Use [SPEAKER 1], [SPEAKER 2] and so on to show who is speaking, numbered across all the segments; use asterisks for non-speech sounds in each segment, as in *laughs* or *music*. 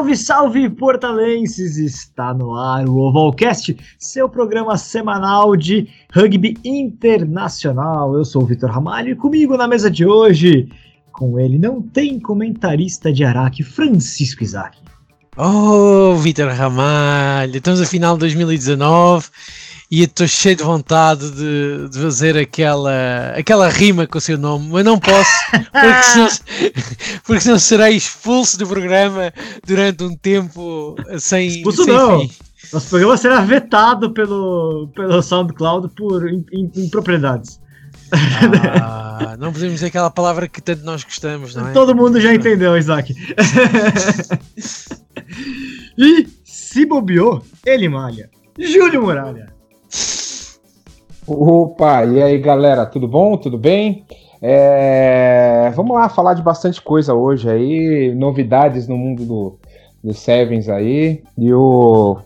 [SPEAKER 1] Salve, salve, portalenses! Está no ar o Ovalcast, seu programa semanal de rugby internacional. Eu sou o Vitor Ramalho e comigo na mesa de hoje, com ele não tem comentarista de Araque, Francisco Isaac.
[SPEAKER 2] Oh, Vitor Ramalho, estamos a final de 2019 e estou cheio de vontade de, de, fazer aquela, aquela rima com o seu nome, mas não posso, porque *laughs* senão, porque senão serei expulso do programa durante um tempo sem.
[SPEAKER 1] Expulso
[SPEAKER 2] sem
[SPEAKER 1] não!
[SPEAKER 2] Fim.
[SPEAKER 1] Nosso programa será vetado pelo, pelo SoundCloud por impropriedades.
[SPEAKER 2] Ah, não podemos dizer aquela palavra que tanto nós gostamos, não é?
[SPEAKER 1] Todo mundo já entendeu, Isaac. *laughs* e se bobeou, ele malha. Júlio Muralha.
[SPEAKER 3] Opa, e aí galera, tudo bom? Tudo bem? É... Vamos lá falar de bastante coisa hoje aí, novidades no mundo do, do Sevens aí e o,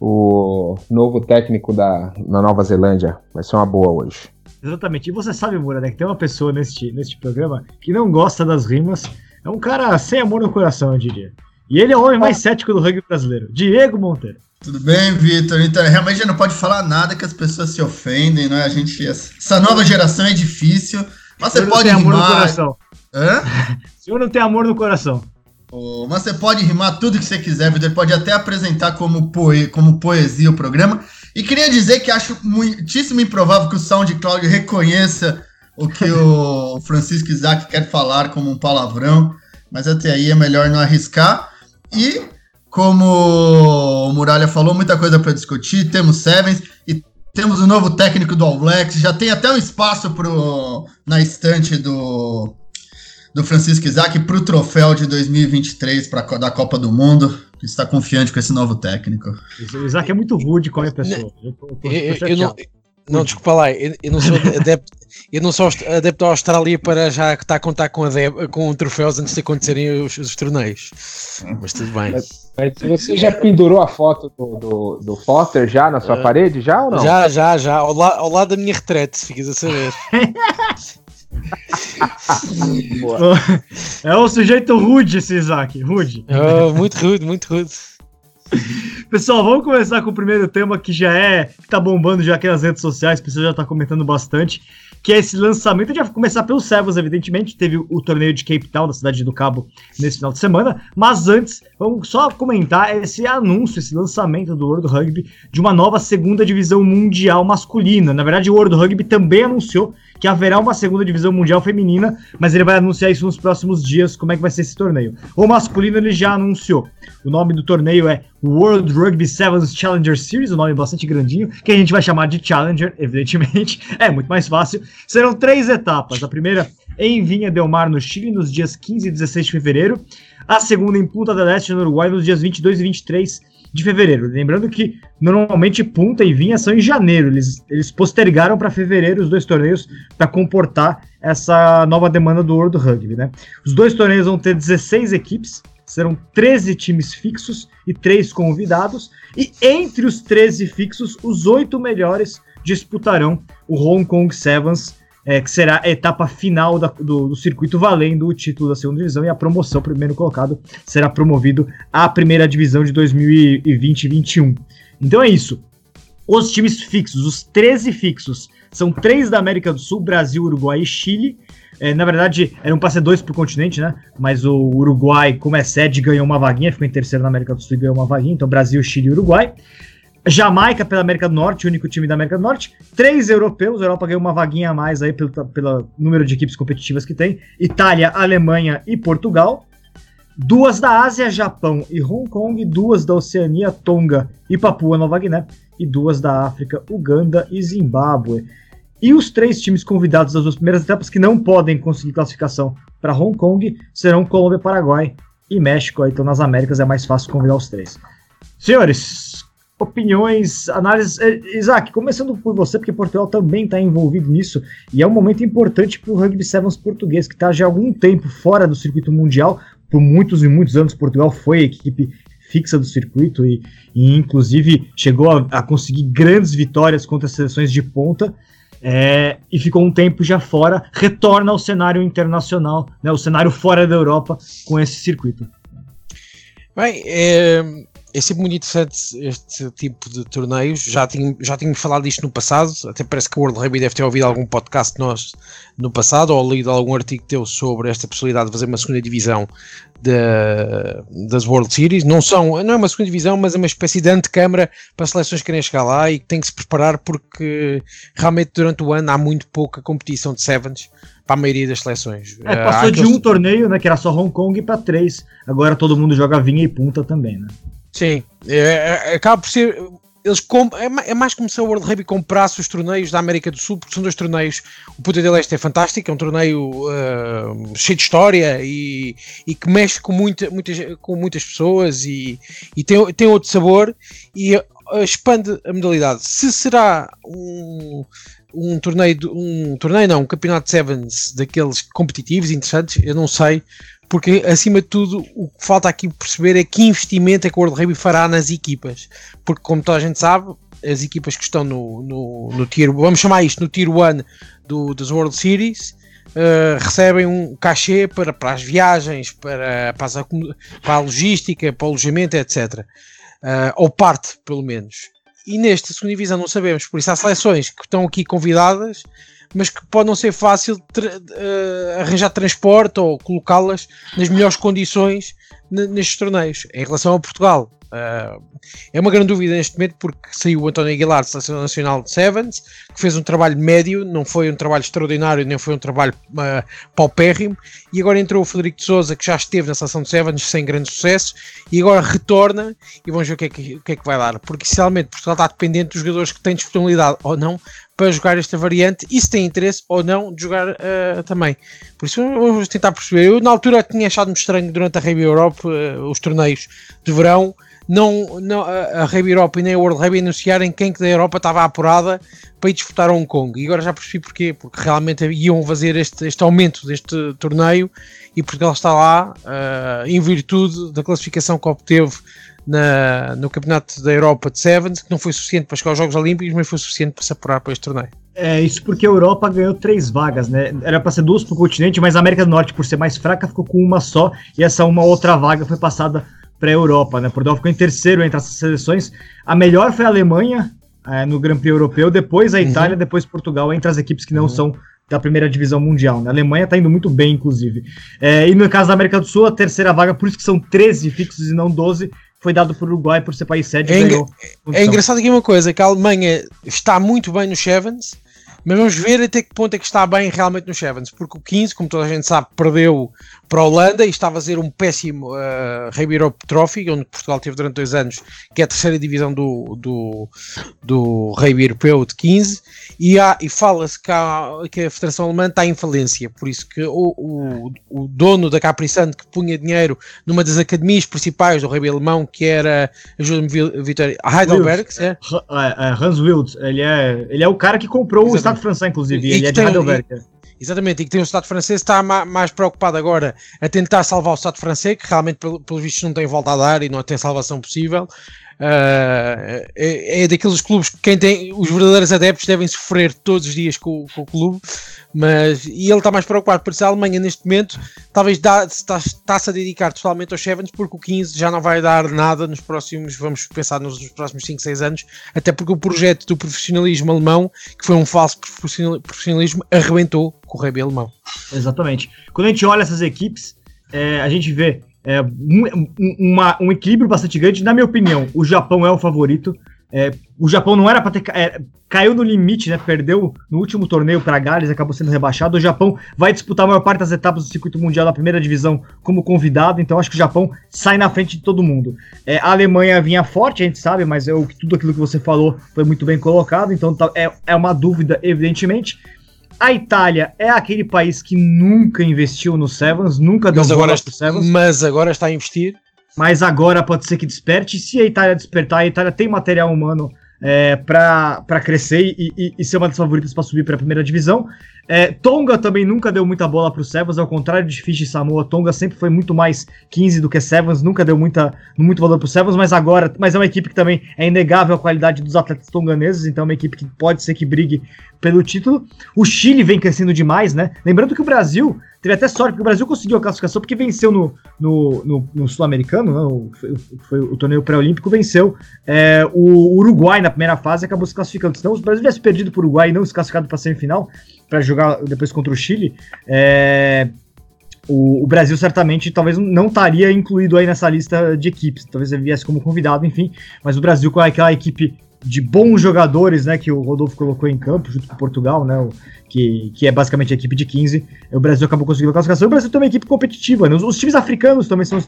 [SPEAKER 3] o novo técnico da, da Nova Zelândia. Vai ser uma boa hoje.
[SPEAKER 1] Exatamente. E você sabe, Moura, né, que tem uma pessoa neste, neste programa que não gosta das rimas. É um cara sem amor no coração, eu diria. E ele é o homem mais cético do rugby brasileiro, Diego Monteiro.
[SPEAKER 4] Tudo bem, Vitor? Então, realmente não pode falar nada que as pessoas se ofendem, não é? A gente, essa nova geração é difícil, mas você pode
[SPEAKER 1] amor
[SPEAKER 4] rimar.
[SPEAKER 1] no coração.
[SPEAKER 4] Hã? *laughs*
[SPEAKER 1] O senhor não tem amor no coração.
[SPEAKER 4] Oh, mas você pode rimar tudo que você quiser, Vitor. Pode até apresentar como, poe como poesia o programa. E queria dizer que acho muitíssimo improvável que o SoundCloud reconheça o que o *laughs* Francisco Isaac quer falar como um palavrão, mas até aí é melhor não arriscar. E como o Muralha falou, muita coisa para discutir. Temos Sevens e temos o um novo técnico do All Blacks. Já tem até um espaço pro, na estante do, do Francisco Isaac para o troféu de 2023 pra, da Copa do Mundo. Está confiante com esse novo técnico.
[SPEAKER 1] O Isaac é muito rude com a pessoa.
[SPEAKER 2] Eu, eu, eu, eu não, não, desculpa lá, eu, eu, não sou *laughs* adepto, eu não sou adepto à Austrália para já estar a contar com, adep, com troféus antes de acontecerem os, os torneios. Mas tudo bem.
[SPEAKER 3] Mas, mas, você já pendurou a foto do, do, do Potter já na sua uh, parede, já ou não?
[SPEAKER 2] Já, já, já. Ao, la, ao lado da minha retrete, se ficas a saber. *laughs*
[SPEAKER 1] é um sujeito rude esse Isaac, rude.
[SPEAKER 2] Oh, muito rude, muito rude. *laughs*
[SPEAKER 1] Pessoal, vamos começar com o primeiro tema que já é, que tá bombando já aqui nas redes sociais, o pessoal já tá comentando bastante, que é esse lançamento. Vai começar pelo Sevens, evidentemente, teve o torneio de Cape Town, da cidade do Cabo, nesse final de semana, mas antes, vamos só comentar esse anúncio, esse lançamento do World Rugby de uma nova segunda divisão mundial masculina. Na verdade, o World Rugby também anunciou que haverá uma segunda divisão mundial feminina, mas ele vai anunciar isso nos próximos dias, como é que vai ser esse torneio. O masculino ele já anunciou. O nome do torneio é World Rugby Sevens Challenger Series, um nome bastante grandinho, que a gente vai chamar de Challenger, evidentemente. *laughs* É muito mais fácil. Serão três etapas. A primeira em Vinha Del Mar, no Chile, nos dias 15 e 16 de fevereiro. A segunda em Punta del Este, no Uruguai, nos dias 22 e 23 de fevereiro. Lembrando que normalmente Punta e Vinha são em janeiro. Eles, eles postergaram para fevereiro os dois torneios para comportar essa nova demanda do World Rugby. Né? Os dois torneios vão ter 16 equipes, serão 13 times fixos e 3 convidados. E entre os 13 fixos, os oito melhores disputarão o Hong Kong Sevens é, que será a etapa final da, do, do, circuito valendo o título da segunda divisão e a promoção, primeiro colocado, será promovido à primeira divisão de 2020-21. Então é isso. Os times fixos, os 13 fixos, são três da América do Sul, Brasil, Uruguai e Chile. É, na verdade, eram para ser dois para o continente, né? Mas o Uruguai, como é sede, ganhou uma vaguinha, ficou em terceiro na América do Sul e ganhou uma vaguinha. Então, Brasil, Chile e Uruguai. Jamaica pela América do Norte, o único time da América do Norte. Três europeus, a Europa ganhou uma vaguinha a mais aí pelo, pelo número de equipes competitivas que tem. Itália, Alemanha e Portugal. Duas da Ásia, Japão e Hong Kong. Duas da Oceania, Tonga e Papua Nova Guiné. E duas da África, Uganda e Zimbábue. E os três times convidados das duas primeiras etapas que não podem conseguir classificação para Hong Kong serão Colômbia, Paraguai e México. Então nas Américas é mais fácil convidar os três. Senhores, opiniões, análises. Eh, Isaac, começando por você, porque Portugal também está envolvido nisso, e é um momento importante para o Rugby Sevens português, que está já há algum tempo fora do circuito mundial. Por muitos e muitos anos, Portugal foi a equipe fixa do circuito e, e inclusive, chegou a, a, conseguir grandes vitórias contra as seleções de ponta. É, e ficou um tempo já fora, retorna ao cenário internacional, né, o cenário fora da Europa com esse circuito.
[SPEAKER 2] Bem, é, é sempre muito interessante este tipo de torneios. Já, tinha, já tínhamos falado disto no passado, até parece que o World Rugby deve ter ouvido algum podcast nosso no passado ou lido algum artigo teu sobre esta possibilidade de fazer uma segunda divisão de, das World Series. Não, são, não é uma segunda divisão, mas é uma espécie de antecâmara para seleções que querem chegar lá e que têm que se preparar porque realmente durante o ano há muito pouca competição de Sevens para a maioria das seleções.
[SPEAKER 1] É, passou de um torneio, né, que era só Hong Kong, para três. Agora todo mundo joga vinha e punta também, né?
[SPEAKER 2] Sim, é, é, acaba por ser. Eles comp é, mais como se a World Rugby comprasse os torneios da América do Sul, porque são dois torneios. O Puta de Leste é fantástico, é um torneio uh, cheio de história e, e que mexe com, muita, muitas, com muitas pessoas e, e tem, tem outro sabor e expande a modalidade. Se será um, um torneio, um torneio não, um campeonato de sevens daqueles competitivos interessantes, eu não sei, porque acima de tudo o que falta aqui perceber é que investimento é que o World Rugby fará nas equipas, porque como toda a gente sabe, as equipas que estão no, no, no tier, vamos chamar isto no tier 1 do, das World Series, uh, recebem um cachê para, para as viagens, para, para, as, para a logística, para o alojamento, etc. Uh, eh, ou parte, pelo menos. E nesta segunda divisão não sabemos, por isso há seleções que estão aqui convidadas mas que pode não ser fácil tra uh, arranjar transporte ou colocá-las nas melhores condições nestes torneios. Em relação a Portugal, uh, é uma grande dúvida neste momento porque saiu o António Aguilar, Seleção Nacional de Sevens, que fez um trabalho médio, não foi um trabalho extraordinário, nem foi um trabalho uh, paupérrimo, e agora entrou o Federico de Souza, que já esteve na Seleção de Sevens sem grande sucesso, e agora retorna, e vamos ver o que é que, que, é que vai dar, porque sinceramente Portugal está dependente dos jogadores que têm disponibilidade ou não para jogar esta variante e se tem interesse ou não de jogar uh, também. Por isso vamos tentar perceber. Eu na altura tinha achado-me estranho durante a Rugby Europe, uh, os torneios de verão, não, não, a Rugby Europe e nem a World Rugby anunciarem quem que da Europa estava apurada para ir disputar Hong Kong. E agora já percebi porquê, porque realmente iam fazer este, este aumento deste torneio e Portugal está lá uh, em virtude da classificação que obteve na, no Campeonato da Europa de Sevens, que não foi suficiente para chegar aos Jogos Olímpicos, mas foi suficiente para se apurar para este torneio.
[SPEAKER 1] É, isso porque a Europa ganhou três vagas, né? Era para ser duas para o continente, mas a América do Norte, por ser mais fraca, ficou com uma só, e essa uma outra vaga foi passada para a Europa, né? Portugal ficou em terceiro entre essas seleções. A melhor foi a Alemanha é, no Grand Prix Europeu, depois a uhum. Itália, uhum. depois Portugal, entre as equipes que não uhum. são da primeira divisão mundial. Né? A Alemanha está indo muito bem, inclusive. É, e no caso da América do Sul, a terceira vaga, por isso que são 13 fixos e não 12, foi dado o Uruguai por ser país sede.
[SPEAKER 2] É, é engraçado aqui uma coisa, que a Alemanha está muito bem no Sevens, mas vamos ver até que ponto é que está bem realmente no Sevens, porque o 15, como toda a gente sabe, perdeu para a Holanda e estava a ser um péssimo uh, Rugby Europe Trophy, onde Portugal teve durante dois anos, que é a terceira divisão do, do, do Rugby Europeu de 15, e, há, e fala-se que, que, a Federação Alemã está em falência, por isso que o, o, o dono da Capriçante que punha dinheiro numa das academias principais do rugby alemão, que era, ajuda-me Vitória, Heidelberg,
[SPEAKER 1] é? é? Hans Wild, ele é, ele é o cara que comprou Exatamente. o Estado francês, inclusive, e ele é de Heidelberg.
[SPEAKER 2] E, Exatamente, e que tem o Estado francês está mais preocupado agora a tentar salvar o Estado francês, que realmente, pelos vistos, não tem volta a dar e não tem salvação possível. Uh, é, é, daqueles clubes que quem tem os verdadeiros adeptos devem sofrer todos os dias com, com o clube, mas e ele está mais preocupado por ser a Alemanha neste momento, talvez está-se está a dedicar totalmente aos Sevens, porque o 15 já não vai dar nada nos próximos, vamos pensar nos, nos próximos 5, 6 anos, até porque o projeto do profissionalismo alemão, que foi um falso profissionalismo, arrebentou com o rugby alemão.
[SPEAKER 1] Exatamente. Quando a gente olha essas equipes, é, a gente vê é, um, uma, um equilíbrio bastante grande. Na minha opinião, o Japão é o favorito. É, o Japão não era para ter. É, caiu no limite, né? Perdeu no último torneio para Gales, acabou sendo rebaixado. O Japão vai disputar a maior parte das etapas do circuito mundial da primeira divisão como convidado, então acho que o Japão sai na frente de todo mundo. É, a Alemanha vinha forte, a gente sabe, mas eu, tudo aquilo que você falou foi muito bem colocado, então tá, é, é uma dúvida, evidentemente. A Itália é aquele país que nunca investiu no Sevens, nunca deu
[SPEAKER 2] mas agora, Sevens. Mas agora está a investir.
[SPEAKER 1] Mas agora pode ser que desperte. Se a Itália despertar, a Itália tem material humano é, para crescer e, e, e, ser uma das favoritas para subir para a primeira divisão. É, Tonga também nunca deu muita bola pro Sevens, ao contrário de Fiji e Samoa, Tonga sempre foi muito mais 15 do que Sevens, nunca deu muita, muito valor pro Sevens, mas agora, mas é uma equipe que também é inegável a qualidade dos atletas tonganeses, então é uma equipe que pode ser que brigue pelo título. O Chile vem crescendo demais, né? Lembrando que o Brasil teve até sorte, porque o Brasil conseguiu a classificação porque venceu no, no, no, no Sul-Americano, né? foi, foi, o torneio pré-olímpico, venceu é, o Uruguai na primeira fase acabou se classificando. Então, se o Brasil tivesse perdido para o Uruguai e não se classificado para a semifinal, para jogar depois contra o Chile, é, o, o, Brasil certamente talvez não estaria incluído aí nessa lista de equipes. Talvez ele viesse como convidado, enfim. Mas o Brasil com aquela equipe de bons jogadores, né, que o Rodolfo colocou em campo junto com Portugal, né, o, que, que é basicamente a equipe de 15, o Brasil acabou conseguindo a classificação. O Brasil tem uma equipe competitiva, né? os, os times africanos também são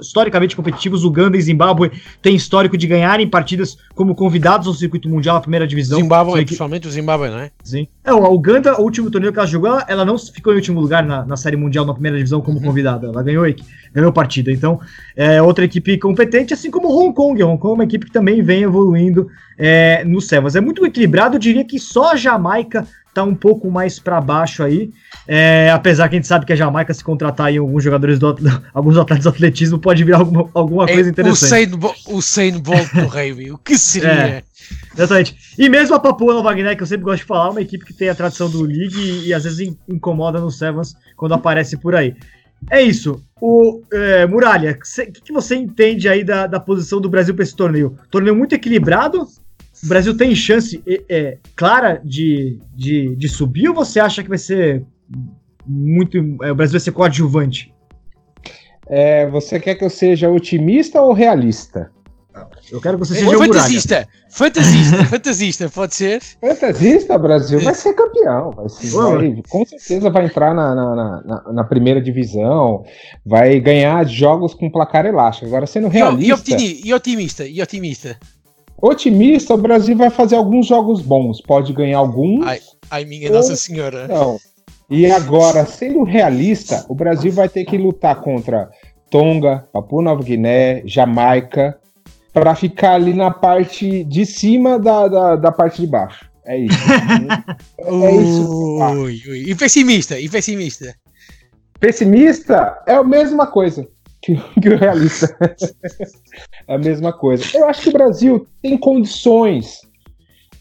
[SPEAKER 1] historicamente competitivos. Uganda e Zimbábue têm histórico de ganharem partidas como convidados ao circuito mundial, a primeira divisão.
[SPEAKER 2] Zimbábue, principalmente o Zimbábue, não é?
[SPEAKER 1] Sim. É, a Uganda, o último torneio que ela jogou, ela, ela não ficou em último lugar na, na Série Mundial, na primeira divisão, como uhum. convidada. Ela ganhou, ganhou partida. Então, é outra equipe competente, assim como Hong Kong. Hong Kong é uma equipe que também vem evoluindo é, no Sevas. É muito equilibrado, eu diria que só a Jamaica tá um pouco mais para baixo aí. É, apesar que a gente sabe que a Jamaica, se contratar aí alguns jogadores do, *laughs* alguns atletas de atletismo, pode virar alguma, alguma é, coisa interessante.
[SPEAKER 2] O Usain Bolt do *laughs* rugby, o que seria? É,
[SPEAKER 1] exatamente. E mesmo a Papua Nova Guiné, que eu sempre gosto de falar, é uma equipe que tem a tradição do League e, e às vezes incomoda no Sevens quando aparece por aí. É isso. O é, Muralha, o que, que, você entende aí da, da posição do Brasil para esse torneio? Torneio muito equilibrado, o Brasil tem chance é, é, clara de, de, de subir ou você acha que vai ser muito. É, o Brasil vai ser coadjuvante?
[SPEAKER 3] É, você quer que eu seja otimista ou realista?
[SPEAKER 1] Eu quero que você seja
[SPEAKER 2] fantasista. Fantasista, *laughs* fantasista, pode ser?
[SPEAKER 3] Fantasista, Brasil vai ser campeão. Vai ser, vai, com certeza vai entrar na, na, na, na, primeira divisão, vai ganhar jogos com placar elástico. Agora, sendo realista.
[SPEAKER 2] E, otimista, e otimista.
[SPEAKER 3] Otimista, o Brasil vai fazer alguns jogos bons. Pode ganhar alguns.
[SPEAKER 2] Ai, ai minha Nossa Senhora.
[SPEAKER 3] Não. E agora, sendo realista, o Brasil vai ter que lutar contra Tonga, Papua Nova Guiné, Jamaica, para ficar ali na parte de cima da, da, da parte de baixo. É isso. *laughs*
[SPEAKER 2] é isso. Ui, ui. E pessimista, e pessimista.
[SPEAKER 3] Pessimista é a mesma coisa que, *laughs* que o realista. é a mesma coisa. Eu acho que o Brasil tem condições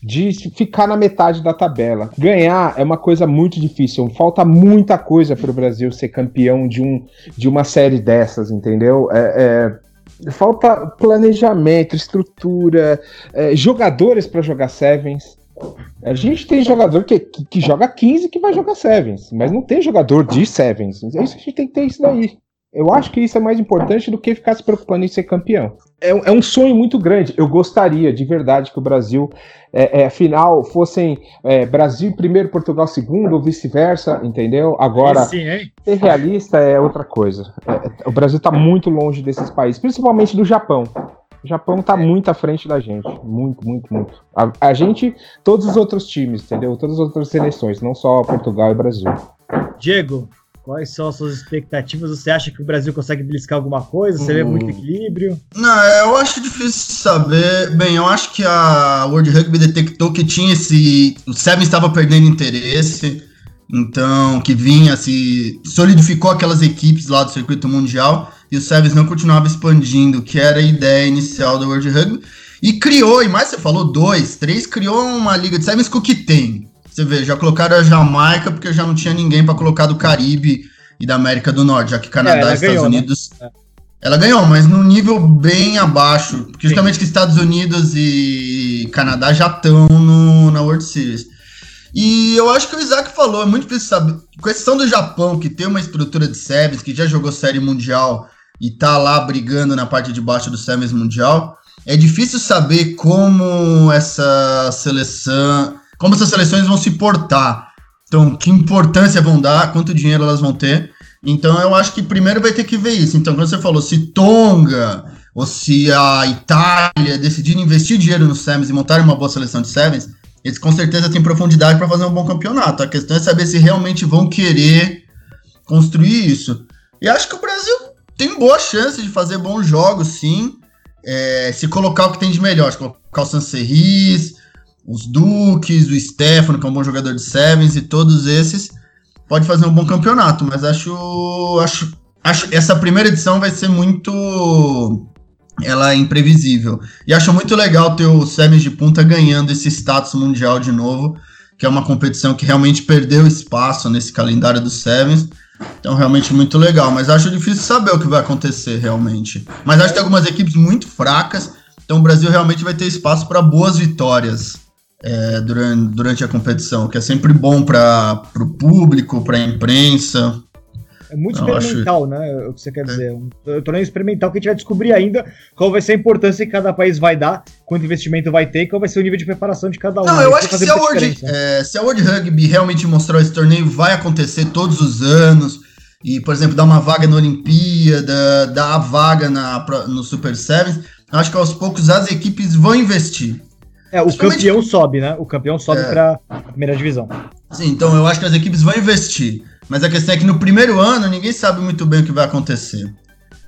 [SPEAKER 3] de ficar na metade da tabela. Ganhar é uma coisa muito difícil. Falta muita coisa para o Brasil ser campeão de, um, de uma série dessas, entendeu? É, é, falta planejamento, estrutura, é, jogadores para jogar Sevens. A gente tem jogador que, que, que, joga 15 que vai jogar Sevens, mas não tem jogador de Sevens. É isso a gente tem que ter isso daí. Eu acho que isso é mais importante do que ficar se preocupando em ser campeão. É, é um sonho muito grande. Eu gostaria de verdade que o Brasil, é, é, final, fossem é, Brasil primeiro, Portugal segundo, ou vice-versa, entendeu? Agora, sim, ser realista é outra coisa. É, o Brasil está muito longe desses países, principalmente do Japão. O Japão está muito à frente da gente. Muito, muito, muito. A, a gente, todos os outros times, entendeu? Todas as outras seleções, não só Portugal e Brasil.
[SPEAKER 1] Diego, Quais são as suas expectativas? Você acha que o Brasil consegue beliscar alguma coisa? Você hum. vê muito equilíbrio?
[SPEAKER 4] Não, eu acho difícil saber. Bem, eu acho que a World Rugby detectou que tinha esse. O Seven estava perdendo interesse. Então, que vinha, se solidificou aquelas equipes lá do circuito mundial e o Sevens não continuava expandindo, que era a ideia inicial do World Rugby. E criou, e mais você falou, dois, três, criou uma liga de Sevens com o que tem. Você vê, já colocaram a Jamaica porque já não tinha ninguém para colocar do Caribe e da América do Norte, já que Canadá é, e Estados ganhou, né? Unidos. Né? Ela ganhou, mas num nível bem abaixo. Porque justamente Sim. que Estados Unidos e Canadá já estão na World Series. E eu acho que o Isaac falou, é muito difícil saber. Questão do Japão, que tem uma estrutura de Sevens, que já jogou série mundial e tá lá brigando na parte de baixo do Sevens mundial, é difícil saber como essa seleção como essas seleções vão se portar. Então, que importância vão dar, quanto dinheiro elas vão ter. Então, eu acho que primeiro vai ter que ver isso. Então, quando você falou, se Tonga ou se a Itália decidirem investir dinheiro no Sevens e montarem uma boa seleção de Sevens, eles com certeza têm profundidade para fazer um bom campeonato. A questão é saber se realmente vão querer construir isso. E acho que o Brasil tem boa chance de fazer bons jogos, sim. É, se colocar o que tem de melhor, se colocar o Sancerris, os Duques, o Stefano, que é um bom jogador de Sevens, e todos esses, pode fazer um bom campeonato, mas acho, acho, acho essa primeira edição vai ser muito ela é imprevisível. E acho muito legal ter o Sevens de Punta ganhando esse status mundial de novo, que é uma competição que realmente perdeu espaço nesse calendário dos Sevens. Então, realmente muito legal. Mas acho difícil saber o que vai acontecer realmente. Mas acho que tem algumas equipes muito fracas. Então, o Brasil realmente vai ter espaço para boas vitórias é, durante, durante a competição, que é sempre bom para o público, para a imprensa.
[SPEAKER 1] É muito experimental, acho... né? É o que você quer é. dizer. Um torneio experimental que a gente vai descobrir ainda qual vai ser a importância que cada país vai dar, quanto investimento vai ter e qual vai ser o nível de preparação de cada um.
[SPEAKER 4] Não, eu acho que se a, World, é, se a World Rugby realmente mostrar esse torneio, vai acontecer todos os anos. E, por exemplo, dar uma vaga na Olimpíada, dar a vaga na, no Super Sevens, acho que aos poucos as equipes vão investir.
[SPEAKER 1] É, o campeão sobe, né? O campeão sobe é. para a primeira divisão.
[SPEAKER 4] Sim, então eu acho que as equipes vão investir. Mas a questão é que no primeiro ano ninguém sabe muito bem o que vai acontecer.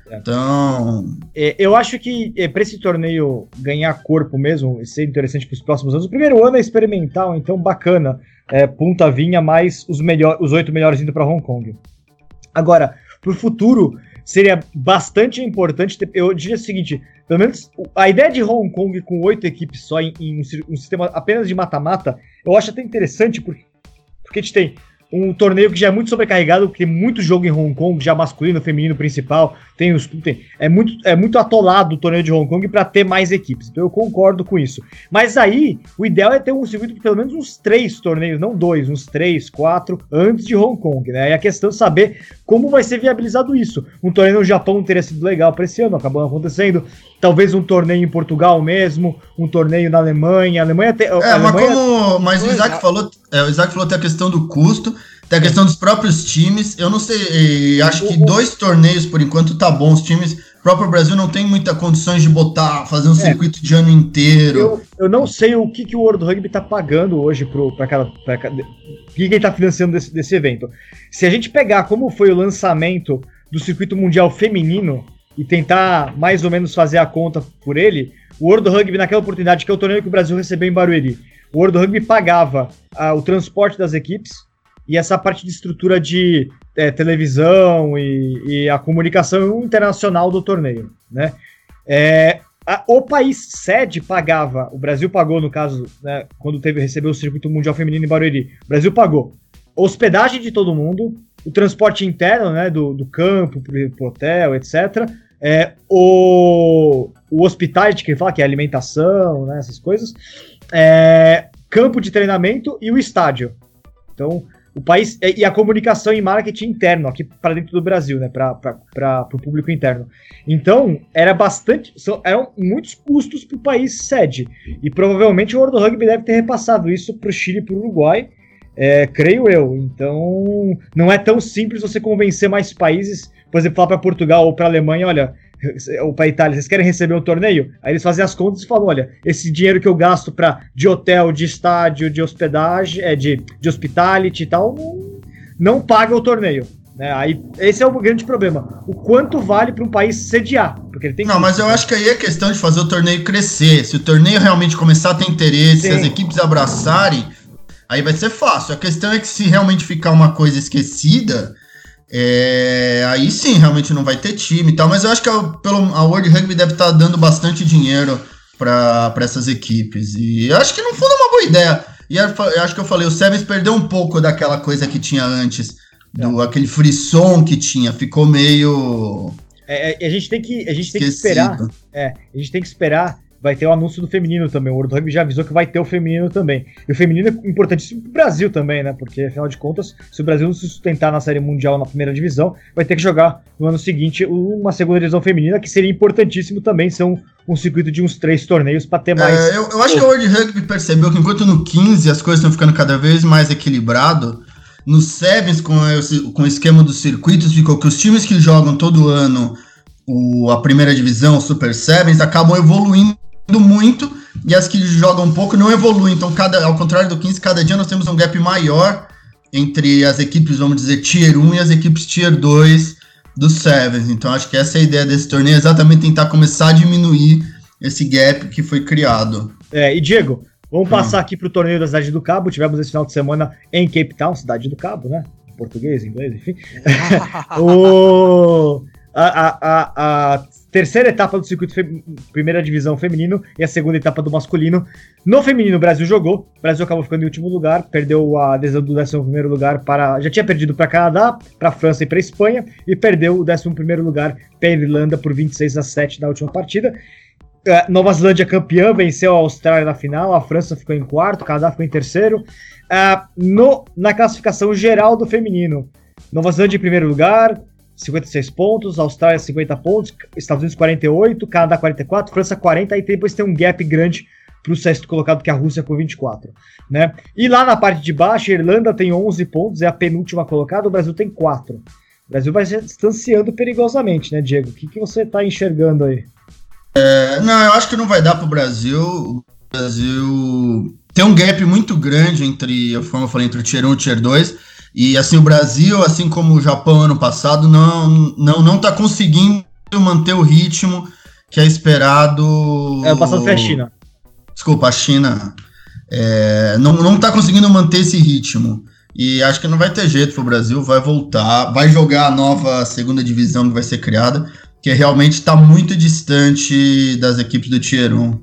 [SPEAKER 4] É. Então.
[SPEAKER 1] É, eu acho que é, para esse torneio ganhar corpo mesmo, e ser interessante para os próximos anos, o primeiro ano é experimental, então bacana. É, punta vinha mais os, melhor, os oito melhores indo para Hong Kong. Agora, para o futuro, seria bastante importante. Ter, eu diria o seguinte: pelo menos a ideia de Hong Kong com oito equipes só em, em um, um, sistema apenas de mata-mata, eu acho até interessante, porque, porque a gente tem um torneio que já é muito sobrecarregado, porque tem muito jogo em Hong Kong, já masculino, feminino principal, tem os tem, é muito é muito atolado o torneio de Hong Kong para ter mais equipes. Então eu concordo com isso. Mas aí o ideal é ter um circuito de pelo menos uns três torneios, não dois, uns três, quatro antes de Hong Kong, né? E a questão é saber como vai ser viabilizado isso. Um torneio no Japão teria sido legal para esse ano, acabou acontecendo. Talvez um torneio em Portugal mesmo, um torneio na Alemanha. A Alemanha tem. É,
[SPEAKER 4] Alemanha... mas como. Mas o Isaac falou, é, o Isaac falou tem a questão do custo. Tem a questão dos próprios times. Eu não sei, acho que dois torneios por enquanto tá bom. Os times, o próprio Brasil não tem muita condições de botar, fazer um é. circuito de ano inteiro.
[SPEAKER 1] Eu, eu não sei o que, que o World Rugby tá pagando hoje para cada. Pra, o que, ele tá financiando desse, desse evento. Se a gente pegar como foi o lançamento do circuito mundial feminino e tentar mais ou menos fazer a conta por ele, o World Rugby, naquela oportunidade, que é o torneio que o Brasil recebeu em Barueri, o World Rugby pagava ah, o transporte das equipes e essa parte de estrutura de é, televisão e, e, a comunicação internacional do torneio, né? É, a, o país sede pagava, o Brasil pagou no caso, né, quando teve recebeu o circuito mundial feminino em Barueri, o Brasil pagou hospedagem de todo mundo, o transporte interno, né, do, do campo pro, pro hotel, etc. É, o, o hospitality, que ele fala que é alimentação, né, essas coisas, é, campo de treinamento e o estádio. Então, o país e a comunicação e marketing interno aqui para dentro do Brasil, né, para o público interno. Então era bastante, são, eram muitos custos para o país sede e provavelmente o World Rugby deve ter repassado isso para o Chile e para o Uruguai, é, creio eu. Então não é tão simples você convencer mais países, por exemplo, falar para Portugal ou para Alemanha, olha, ou para Itália, vocês querem receber um torneio? Aí eles fazem as contas e falam: olha, esse dinheiro que eu gasto para de hotel, de estádio, de hospedagem, é, de, de hospitality e tal, não, não paga o torneio. Né? Aí, esse é o grande problema. O quanto vale para um país sediar? Porque ele tem
[SPEAKER 4] Não, mas eu acho que aí é questão de fazer o torneio crescer. Se o torneio realmente começar a ter interesse, se as equipes abraçarem, aí vai ser fácil. A questão é que se realmente ficar uma coisa esquecida é, aí sim, realmente não vai ter time e tal, mas eu acho que a, pelo, a World Rugby deve estar tá dando bastante dinheiro para essas equipes. E eu acho que no fundo é uma boa ideia. E eu, eu acho que eu falei, o Sevens perdeu um pouco daquela coisa que tinha antes, do é. aquele frisson que tinha, ficou meio.
[SPEAKER 1] É, é a gente tem que, a gente tem que esperar. É, a gente tem que esperar vai ter o anúncio do feminino também. O World Rugby já avisou que vai ter o feminino também. E o feminino é importantíssimo pro Brasil também, né? Porque, afinal de contas, se o Brasil não se sustentar na Série Mundial na primeira divisão, vai ter que jogar no ano seguinte uma segunda divisão feminina, que seria importantíssimo também ser um, circuito de uns três torneios para ter mais.
[SPEAKER 4] É, eu, eu acho que o World Rugby percebeu que enquanto no 15 as coisas estão ficando cada vez mais equilibrado, no Sevens, com, com o esquema dos circuitos, ficou que os times que jogam todo ano o, a primeira divisão, o Super Sevens, acabam evoluindo muito e as que jogam um pouco não evoluem. Então, cada, ao contrário do 15, cada dia nós temos um gap maior entre as equipes, vamos dizer, Tier 1 e as equipes Tier 2 do Sevens. Então, acho que essa é a ideia desse torneio, exatamente tentar começar a diminuir esse gap que foi criado.
[SPEAKER 1] É, e Diego, Vamos passar aqui para o torneio da Cidade do Cabo. Tivemos esse final de semana em Cape Town, Cidade do Cabo, né? Português, inglês, enfim. *laughs* *laughs* o, a, a, a, terceira etapa do circuito primeira divisão feminino e a segunda etapa do masculino. No feminino, o Brasil jogou. O Brasil acabou ficando em último lugar, perdeu a adesão do 11 primeiro lugar para. Já tinha perdido para Canadá, para França e para Espanha, e perdeu o 11 primeiro lugar para Irlanda por 26 a 7 na última partida. Uh, Nova Zelândia campeã, venceu a Austrália na final, a França ficou em quarto, o Canadá ficou em terceiro. Uh, no, na classificação geral do feminino, Nova Zelândia em primeiro lugar, 56 pontos, Austrália 50 pontos, Estados Unidos 48, Canadá 44, França 40, e depois tem um gap grande para o sexto colocado, que é a Rússia com 24. Né? E lá na parte de baixo, a Irlanda tem 11 pontos, é a penúltima colocada, o Brasil tem 4. O Brasil vai se distanciando perigosamente, né, Diego? O que, que você está enxergando aí?
[SPEAKER 4] É, não, eu acho que não vai dar para o Brasil. O Brasil tem um gap muito grande entre, como eu falei, entre o Tier 1 e o Tier 2. E assim, o Brasil, assim como o Japão ano passado, não não não está conseguindo manter o ritmo que é esperado.
[SPEAKER 1] É, o passado foi a China.
[SPEAKER 4] Desculpa, a China. É, não, não tá conseguindo manter esse ritmo. E acho que não vai ter jeito pro Brasil, vai voltar, vai jogar a nova segunda divisão que vai ser criada que realmente está muito distante das equipes do Tier 1.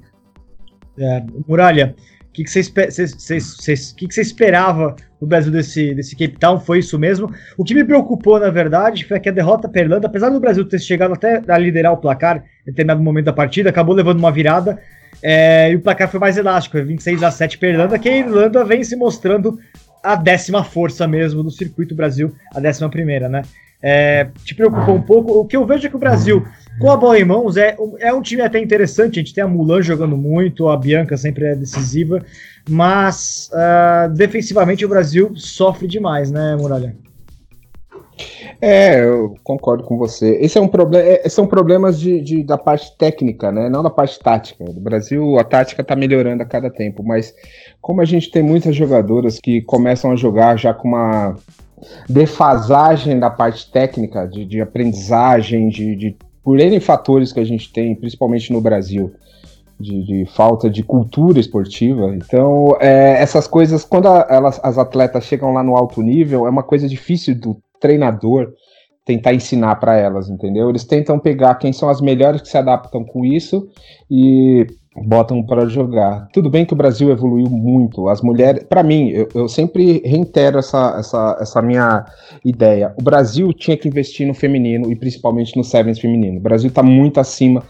[SPEAKER 1] É, Muralha, o que, você esperava do Brasil desse, desse Cape Town? Foi isso mesmo? O que me preocupou, na verdade, foi que a derrota para a Irlanda, apesar do Brasil ter chegado até a liderar o placar em determinado momento da partida, acabou levando uma virada é, e o placar foi mais elástico, 26 a 7 para a Irlanda, que a Irlanda vem se mostrando a décima força mesmo do circuito Brasil, a décima primeira, né? É, te preocupou um pouco. O que eu vejo é que o Brasil, com a bola em mãos, é, é um time até interessante. A gente tem a Mulan jogando muito, a Bianca sempre é decisiva, mas uh, defensivamente o Brasil sofre demais, né, Muralha?
[SPEAKER 3] É, eu concordo com você. Esse é um problema. É, são problemas de, de, da parte técnica, né? Não da parte tática. No Brasil, a tática está melhorando a cada tempo, mas como a gente tem muitas jogadoras que começam a jogar já com uma defasagem da parte técnica, de, de aprendizagem, de, de, por N fatores que a gente tem, principalmente no Brasil, de, de falta de cultura esportiva. Então, é, essas coisas, quando a, elas, as atletas chegam lá no alto nível, é uma coisa difícil do treinador tentar ensinar para elas, entendeu? Eles tentam pegar quem são as melhores que se adaptam com isso e botam para jogar. Tudo bem que o Brasil evoluiu muito. As mulheres, para mim, eu, eu, sempre reitero essa, essa, essa minha ideia. O Brasil tinha que investir no feminino e principalmente no sevens feminino. O Brasil está muito acima.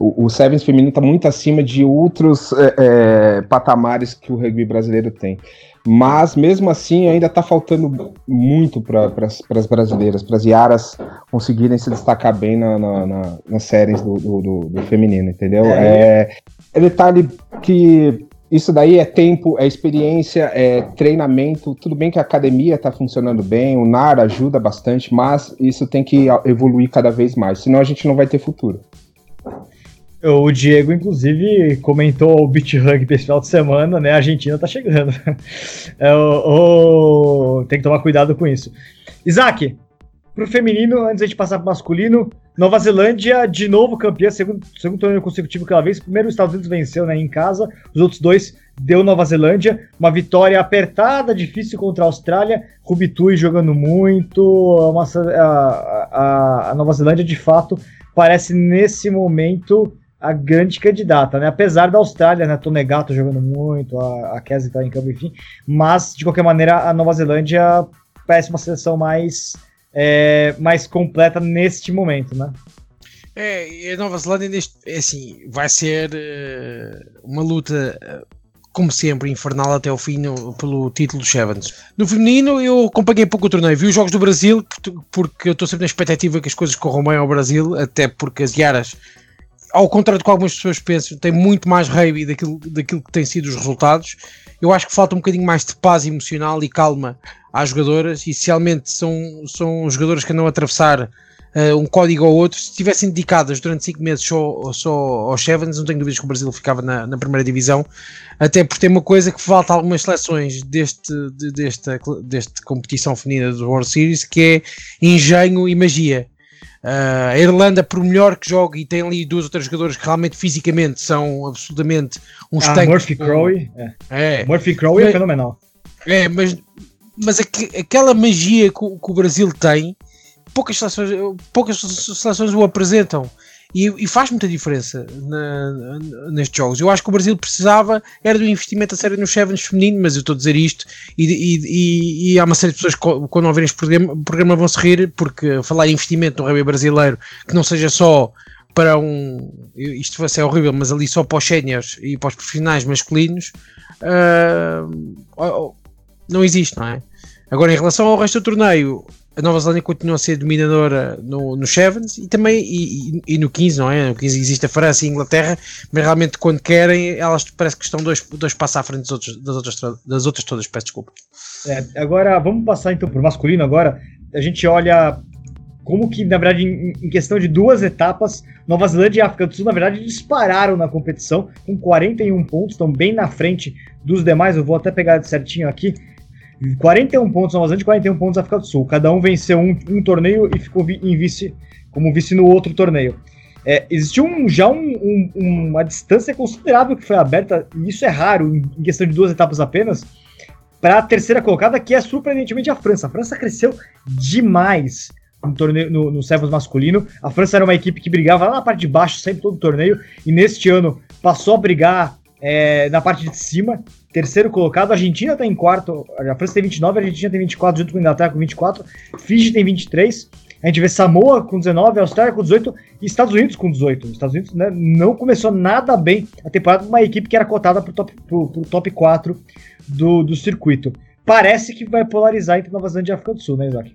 [SPEAKER 3] O, o sevens feminino está muito acima de outros é, é, patamares que o rugby brasileiro tem. Mas mesmo assim ainda está faltando muito para as brasileiras, para as Iaras conseguirem se destacar bem na, na, na nas séries do, do, do, feminino, entendeu? É. é, é detalhe que isso daí é tempo, é experiência, é treinamento. Tudo bem que a academia está funcionando bem, o NAR ajuda bastante, mas isso tem que evoluir cada vez mais, senão a gente não vai ter futuro.
[SPEAKER 1] O Diego, inclusive, comentou o Beat Rugby esse final de semana, né? A Argentina tá chegando. *laughs* É, o, o, tem que tomar cuidado com isso. Isaac, pro feminino, antes de passar pro masculino, Nova Zelândia, de novo campeã, segundo, segundo torneio consecutivo que ela vez. Primeiro, os Estados Unidos venceu né, em casa, os outros dois deu Nova Zelândia. Uma vitória apertada, difícil contra a Austrália. Rubitui jogando muito. Uma, a, a, a Nova Zelândia, de fato, parece nesse momento a grande candidata, né? Apesar da Austrália, né? Tonegato jogando muito, a, a Cassie tá em campo, enfim. Mas, de qualquer maneira, a Nova Zelândia parece uma seleção mais é, mais completa neste momento, né?
[SPEAKER 2] É, a Nova Zelândia neste, é assim, vai ser uh, uma luta, uh, como sempre, infernal até o fim no, pelo título do Sevens. No feminino, eu acompanhei pouco o torneio, vi os jogos do Brasil, porque eu estou sempre na expectativa que as coisas corram bem ao Brasil, até porque as Yaras, ao contrário do que algumas pessoas pensam, têm muito mais rugby daquilo, daquilo que têm sido os resultados. Eu acho que falta um bocadinho mais de paz emocional e calma às jogadoras, e são, são jogadoras que andam a atravessar uh, um código ou outro. Se estivessem dedicadas durante 5 meses só, só aos Sevens, não tenho dúvidas que o Brasil ficava na, na, primeira divisão, até porque tem uma coisa que falta a algumas seleções deste, de, desta, desta competição feminina do World Series, que é engenho e magia. Uh, a Irlanda, por melhor que jogue, e tem ali duas ou três jogadores que realmente fisicamente são absolutamente uns
[SPEAKER 1] ah,
[SPEAKER 2] tanques.
[SPEAKER 1] Murphy Crowe. É. é. Murphy Crowe é fenomenal.
[SPEAKER 2] É, mas, mas aqu aquela magia que, que, o Brasil tem, poucas seleções, poucas seleções o apresentam. E, e faz muita diferença na, nestes jogos. Eu acho que o Brasil precisava era do investimento a sério no Sevens feminino, mas eu estou a dizer isto e, e, e, há uma série de pessoas que quando ouvirem este programa, programa vão se rir, porque falar em investimento no rugby brasileiro que não seja só para um. Isto vai ser horrível, mas ali só para os séniores e para os profissionais masculinos uh, não existe, não é? Agora, em relação ao resto do torneio, a Nova Zelândia continua a ser dominadora no, no Sevens e também e, e, e, no 15, não é? No 15 existe a França e a Inglaterra, mas realmente quando querem, elas parece que estão dois, dois passos à frente das outras, das outras, das outras todas, peço desculpa.
[SPEAKER 1] É, agora, vamos passar então para o masculino agora. A gente olha como que, na verdade, em, em, questão de duas etapas, Nova Zelândia e África do Sul, na verdade, dispararam na competição com 41 pontos, estão bem na frente dos demais. Eu vou até pegar certinho aqui. 41 pontos Nova Zelândia e 41 pontos África do Sul. Cada um venceu um, um torneio e ficou em vice, como vice no outro torneio. É, existiu um, já um, um, uma distância considerável que foi aberta, e isso é raro, em, em questão de duas etapas apenas, para a terceira colocada, que é surpreendentemente a França. A França cresceu demais no torneio no, no Sevens masculino. A França era uma equipe que brigava lá na parte de baixo sempre todo o torneio, e neste ano passou a brigar é, na parte de cima terceiro colocado. A Argentina está em quarto. A França tem 29, a Argentina tem 24, junto com a Inglaterra com 24. Fiji tem 23. A gente vê Samoa com 19, Austrália com 18 e Estados Unidos com 18. Os Estados Unidos né, não começou nada bem a temporada uma equipe que era cotada para o top, pro, pro top 4 do, do circuito. Parece que vai polarizar entre Nova Zelândia e África do Sul, né, Isaac?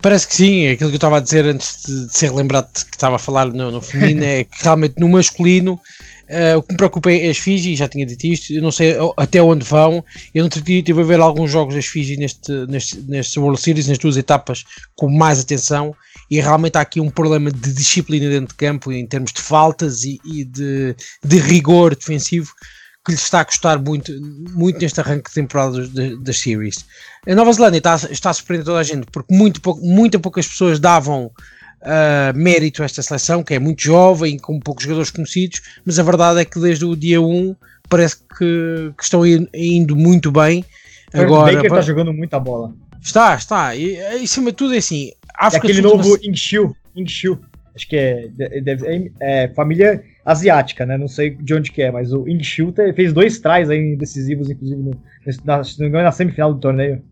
[SPEAKER 2] Parece que sim, aquilo que eu estava a dizer antes de, de ser lembrado que estava a falar no, no feminino é que realmente no masculino Uh, o que me preocupa é as Fiji, já tinha dito isto, eu não sei até onde vão. Eu dia estive a ver alguns jogos das Fiji neste, neste, neste World Series, nas duas etapas, com mais atenção. E realmente há aqui um problema de disciplina dentro de campo, em termos de faltas e, e de, de, rigor defensivo, que lhes está a custar muito, muito neste arranque de temporada das series. A Nova Zelândia está, está a surpreender toda a gente, porque muito, pouco, muito poucas pessoas davam uh, mérito a esta seleção, que é muito jovem, com poucos jogadores conhecidos, mas a verdade é que desde o dia 1 parece que, que estão indo muito bem.
[SPEAKER 1] Agora, Baker está jogando muita bola.
[SPEAKER 2] Está, está. E, em cima de tudo é assim.
[SPEAKER 1] África aquele novo Ingshu, Ingshu, acho que é, deve, é, é, família asiática, né? Não sei de onde que é, mas o Ingshu fez dois tries aí decisivos, inclusive, no, na, na semifinal do torneio.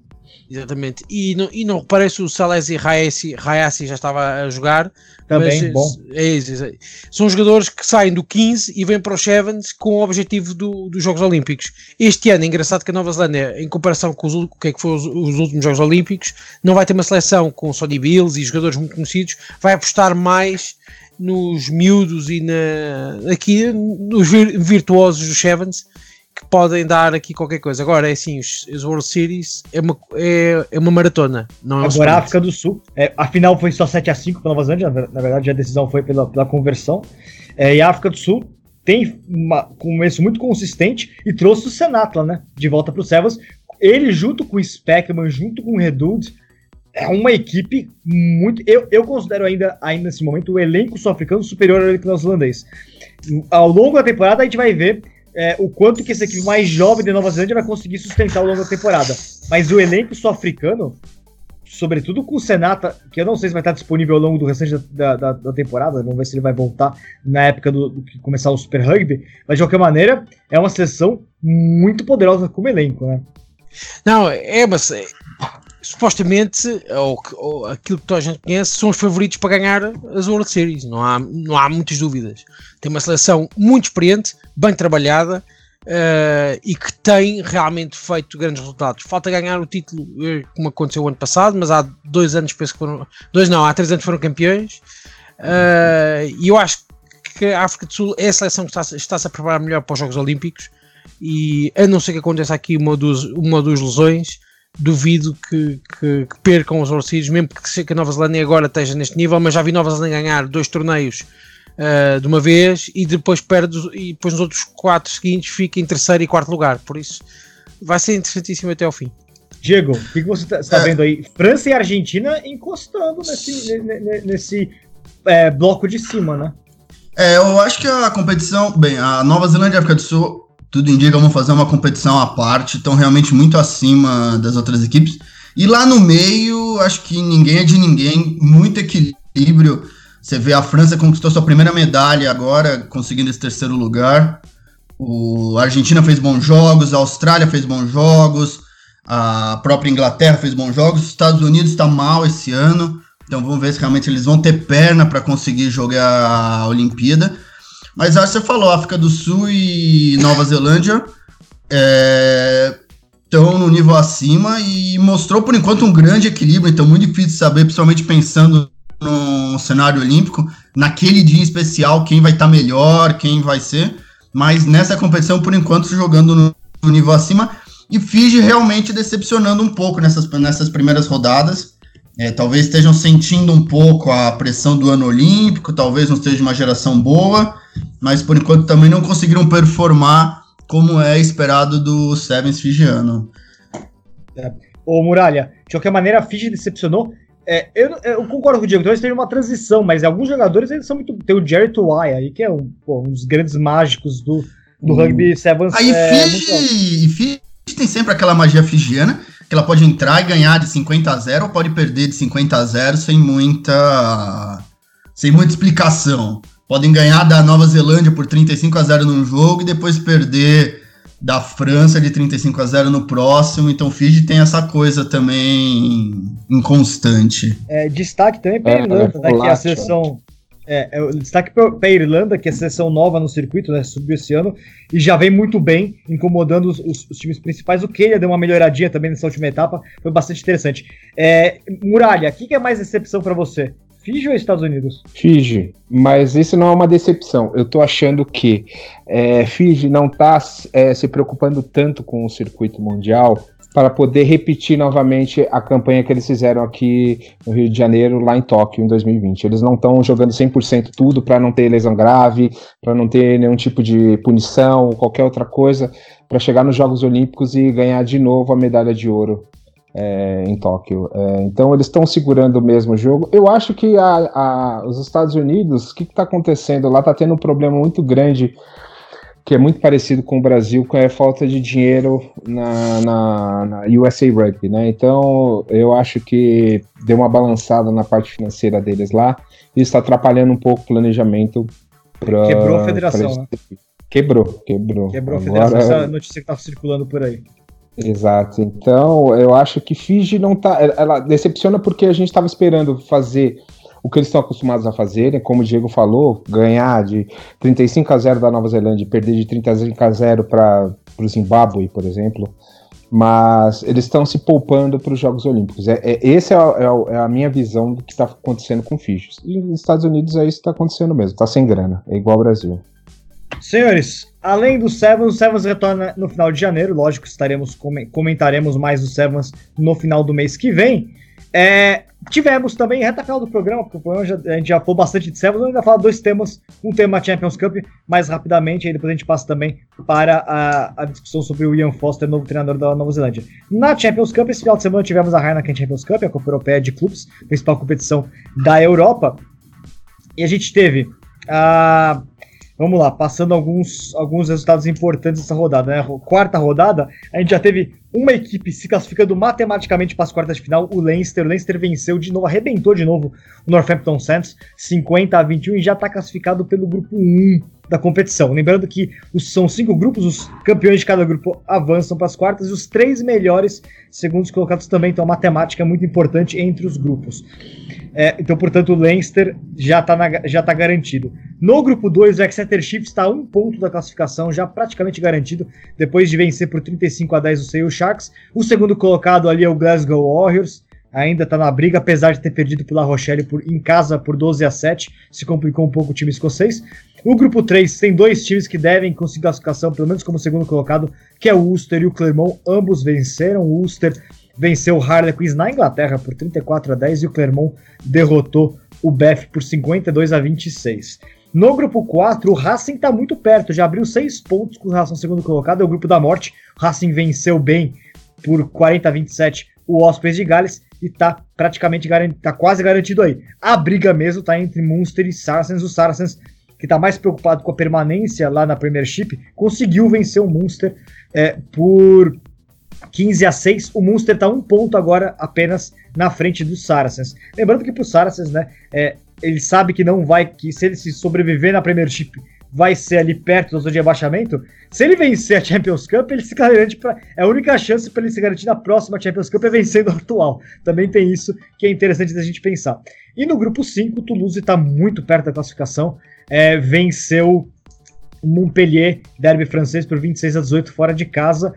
[SPEAKER 2] Exatamente. E não, e não reparei se o Salesi Hayassi já estava a jogar.
[SPEAKER 1] Também, mas, bom.
[SPEAKER 2] É, é, é, são jogadores que saem do 15 e vêm para os Sevens com o objetivo do, dos Jogos Olímpicos. Este ano, é engraçado que a Nova Zelândia, em comparação com os, o que é que foram os, os, últimos Jogos Olímpicos, não vai ter uma seleção com Sonny Bills e jogadores muito conhecidos, vai apostar mais nos miúdos e na, aqui nos virtuosos dos Sevens que podem dar aqui qualquer coisa. Agora, é assim, os, os World Series é uma, é, é uma maratona. Não
[SPEAKER 1] é Agora, a África do Sul, é, a final foi só 7 a 5 para Nova Zelândia, na verdade a decisão foi pela, pela conversão. É, e a África do Sul tem um começo muito consistente e trouxe o Senatla, né, de volta para o Sevens. Ele junto com o Speckman, junto com o Redud, é uma equipe muito. Eu, eu considero ainda, ainda nesse momento o elenco sul-africano superior ao elenco neozelandês. Ao longo da temporada a gente vai ver é, o quanto que essa equipe mais jovem de Nova Zelândia vai conseguir sustentar ao longo da temporada. Mas o elenco sul-africano, sobretudo com o Senata, que eu não sei se vai estar disponível ao longo do restante da, da, da temporada, vamos ver se ele vai voltar na época do, do, que começar o Super Rugby, mas de qualquer maneira, é uma seleção muito poderosa como elenco, né?
[SPEAKER 2] Não, é, mas supostamente, ou, ou, aquilo que toda a gente conhece, são os favoritos para ganhar as World Series. Não há, não há muitas dúvidas. Tem uma seleção muito experiente, bem trabalhada uh, e que tem realmente feito grandes resultados. Falta ganhar o título, eh, como aconteceu o ano passado, mas há dois anos, penso que foram. Dois não, há três anos foram campeões. Uh, e eu acho que a África do Sul é a seleção que está-se está a preparar melhor para os Jogos Olímpicos. E a não ser que aconteça aqui uma, dos, uma ou duas lesões, duvido que, que, que percam os World mesmo que, que a Nova Zelândia agora esteja neste nível, mas já vi Nova Zelândia ganhar dois torneios uh, de uma vez e depois perde e depois nos outros quatro seguintes fica em terceiro e quarto lugar, por isso vai ser interessantíssimo até ao fim.
[SPEAKER 1] Diego, o que, que você está é. vendo aí? França e Argentina encostando nesse, nesse é, bloco de cima, né?
[SPEAKER 4] É, eu acho que a competição. Bem, a Nova Zelândia e a África do Sul, tudo indica, vão fazer uma competição à parte, estão realmente muito acima das outras equipes. E lá no meio, acho que ninguém é de ninguém, muito equilíbrio. Você vê a França conquistou sua primeira medalha agora, conseguindo esse terceiro lugar. O a Argentina fez bons jogos, a Austrália fez bons jogos, a própria Inglaterra fez bons jogos, os Estados Unidos está mal esse ano, então vamos ver se realmente eles vão ter perna para conseguir jogar a Olimpíada. Mas acho que você falou, África do Sul e Nova Zelândia estão é, no nível acima e mostrou por enquanto um grande equilíbrio, então muito difícil saber, principalmente pensando no cenário olímpico, naquele dia especial, quem vai estar tá melhor, quem vai ser mas nessa competição, por enquanto, jogando no, no nível acima. E Fiji realmente decepcionando um pouco nessas, nessas primeiras rodadas. É, talvez estejam sentindo um pouco a pressão do ano olímpico, talvez não esteja uma geração boa, mas por enquanto também não conseguiram performar como é esperado do Sevens fijiano.
[SPEAKER 1] É. Ô Muralha, de qualquer maneira, a Fiji decepcionou. É, eu, eu, concordo com o Diego, talvez tenha uma transição, mas alguns jogadores eles são muito. Tem o Jerry Tuai aí, que é um, pô, um dos grandes mágicos do, do hum. rugby Sevens.
[SPEAKER 4] Aí é, Fiji, Fiji tem sempre aquela magia fijiana, que ela pode entrar e ganhar de 50 a 0 ou pode perder de 50 a 0 sem muita. sem muita explicação. Podem ganhar da Nova Zelândia por 35 a 0 num jogo e depois perder da França de 35 a 0 no próximo, então o Fiji tem essa coisa também inconstante.
[SPEAKER 1] É, destaque também para a é, Irlanda, é, né, que é a seleção. É, é, destaque para a Irlanda, que é a seleção nova no circuito, né, subiu esse ano, e já vem muito bem, incomodando os, os, os, times principais. O Kenya deu uma melhoradinha também nessa última etapa, foi bastante interessante. É, Muralha, o que, que é mais decepção para você? Fiji ou Estados Unidos?
[SPEAKER 3] Fiji, mas isso não é uma decepção. Eu tô achando que é, Fiji não tá é, se preocupando tanto com o circuito mundial para poder repetir novamente a campanha que eles fizeram aqui no Rio de Janeiro, lá em Tóquio, em 2020. Eles não estão jogando 100% tudo para não ter lesão grave, para não ter nenhum tipo de punição ou qualquer outra coisa, para chegar nos Jogos Olímpicos e ganhar de novo a medalha de ouro é, em Tóquio. É, então eles estão segurando o mesmo jogo. Eu acho que a, a, os Estados Unidos, o que está acontecendo lá? Está tendo um problema muito grande que é muito parecido com o Brasil, que é a falta de dinheiro na, na, na, USA Rugby, né? Então eu acho que deu uma balançada na parte financeira deles lá e está atrapalhando um pouco o planejamento.
[SPEAKER 1] Pra, quebrou a federação, né?
[SPEAKER 3] Quebrou, quebrou.
[SPEAKER 1] Quebrou a federação, Agora, essa notícia que estava circulando por aí.
[SPEAKER 3] Exato. Então, eu acho que Fiji não tá. Ela decepciona porque a gente estava esperando fazer o que eles estão acostumados a fazer, né? como o Diego falou, ganhar de 35 a 0 da Nova Zelândia e perder de 35 a 0 para o Zimbábue, por exemplo. Mas eles estão se poupando para os Jogos Olímpicos. É, é, essa é, é, é, a minha visão do que está acontecendo com Fiji. E nos Estados Unidos é isso que está acontecendo mesmo. Está sem grana. É igual ao Brasil.
[SPEAKER 1] Senhores, além do Sevens, o Sevens retorna no final de janeiro. Lógico, estaremos comentaremos mais do Sevens no final do mês que vem. É, tivemos também, reta final do programa, porque o programa já, a gente já falou bastante de Sevens, ainda fala dois temas, um tema Champions Cup, mais rapidamente, aí depois a gente passa também para a, a discussão sobre o Ian Foster, novo treinador da Nova Zelândia. Na Champions Cup, esse final de semana tivemos a Heineken Champions Cup, a Copa Europeia de Clubes, principal competição da Europa, e a gente teve a Vamos lá, passando alguns, alguns resultados importantes dessa rodada. Né? Quarta rodada, a gente já teve uma equipe se classificando matematicamente para as quartas de final, o Leinster. O Leinster venceu de novo, arrebentou de novo o Northampton Saints, 50 a 21, e já está classificado pelo grupo 1 da competição. Lembrando que os, são cinco grupos, os campeões de cada grupo avançam para as quartas e os três melhores, segundo os colocados também. Então, a matemática é muito importante entre os grupos. É, então, portanto, o Leinster já está já tá garantido. No grupo 2, o Exeter Chiefs está a um ponto da classificação, já praticamente garantido, depois de vencer por 35 a 10 o Sale Sharks. O segundo colocado ali é o Glasgow Warriors, ainda está na briga, apesar de ter perdido pela Rochelle por, em casa por 12 a 7, se complicou um pouco o time escocês. O grupo 3 tem dois times que devem conseguir classificação, pelo menos como segundo colocado, que é o Ulster e o Clermont. Ambos venceram. O Ulster venceu o Harlequins na Inglaterra por 34 a 10 e o Clermont derrotou o Beth por 52 a 26. No grupo 4, o Racing está muito perto, já abriu 6 pontos com relação ao segundo colocado, é o grupo da morte. O Racing venceu bem por 40 a 27 o Ospreys de Gales e tá praticamente garantido, tá quase garantido aí. A briga mesmo tá entre Munster e Saracens. O Saracens, que tá mais preocupado com a permanência lá na Premiership, conseguiu vencer o Munster é, por 15 a 6. O Munster tá um ponto agora apenas na frente do Saracens. Lembrando que pro Saracens, né, é, ele sabe que não vai, que se ele se sobreviver na Premiership vai ser ali perto da zona de abaixamento. Se ele vencer a Champions Cup, ele se garante para é a única chance para ele se garantir na próxima Champions Cup é vencendo o atual. Também tem isso que é interessante da gente pensar. E no grupo 5, o Toulouse está muito perto da classificação. É, venceu Montpellier, derby francês, por 26 a 18 fora de casa.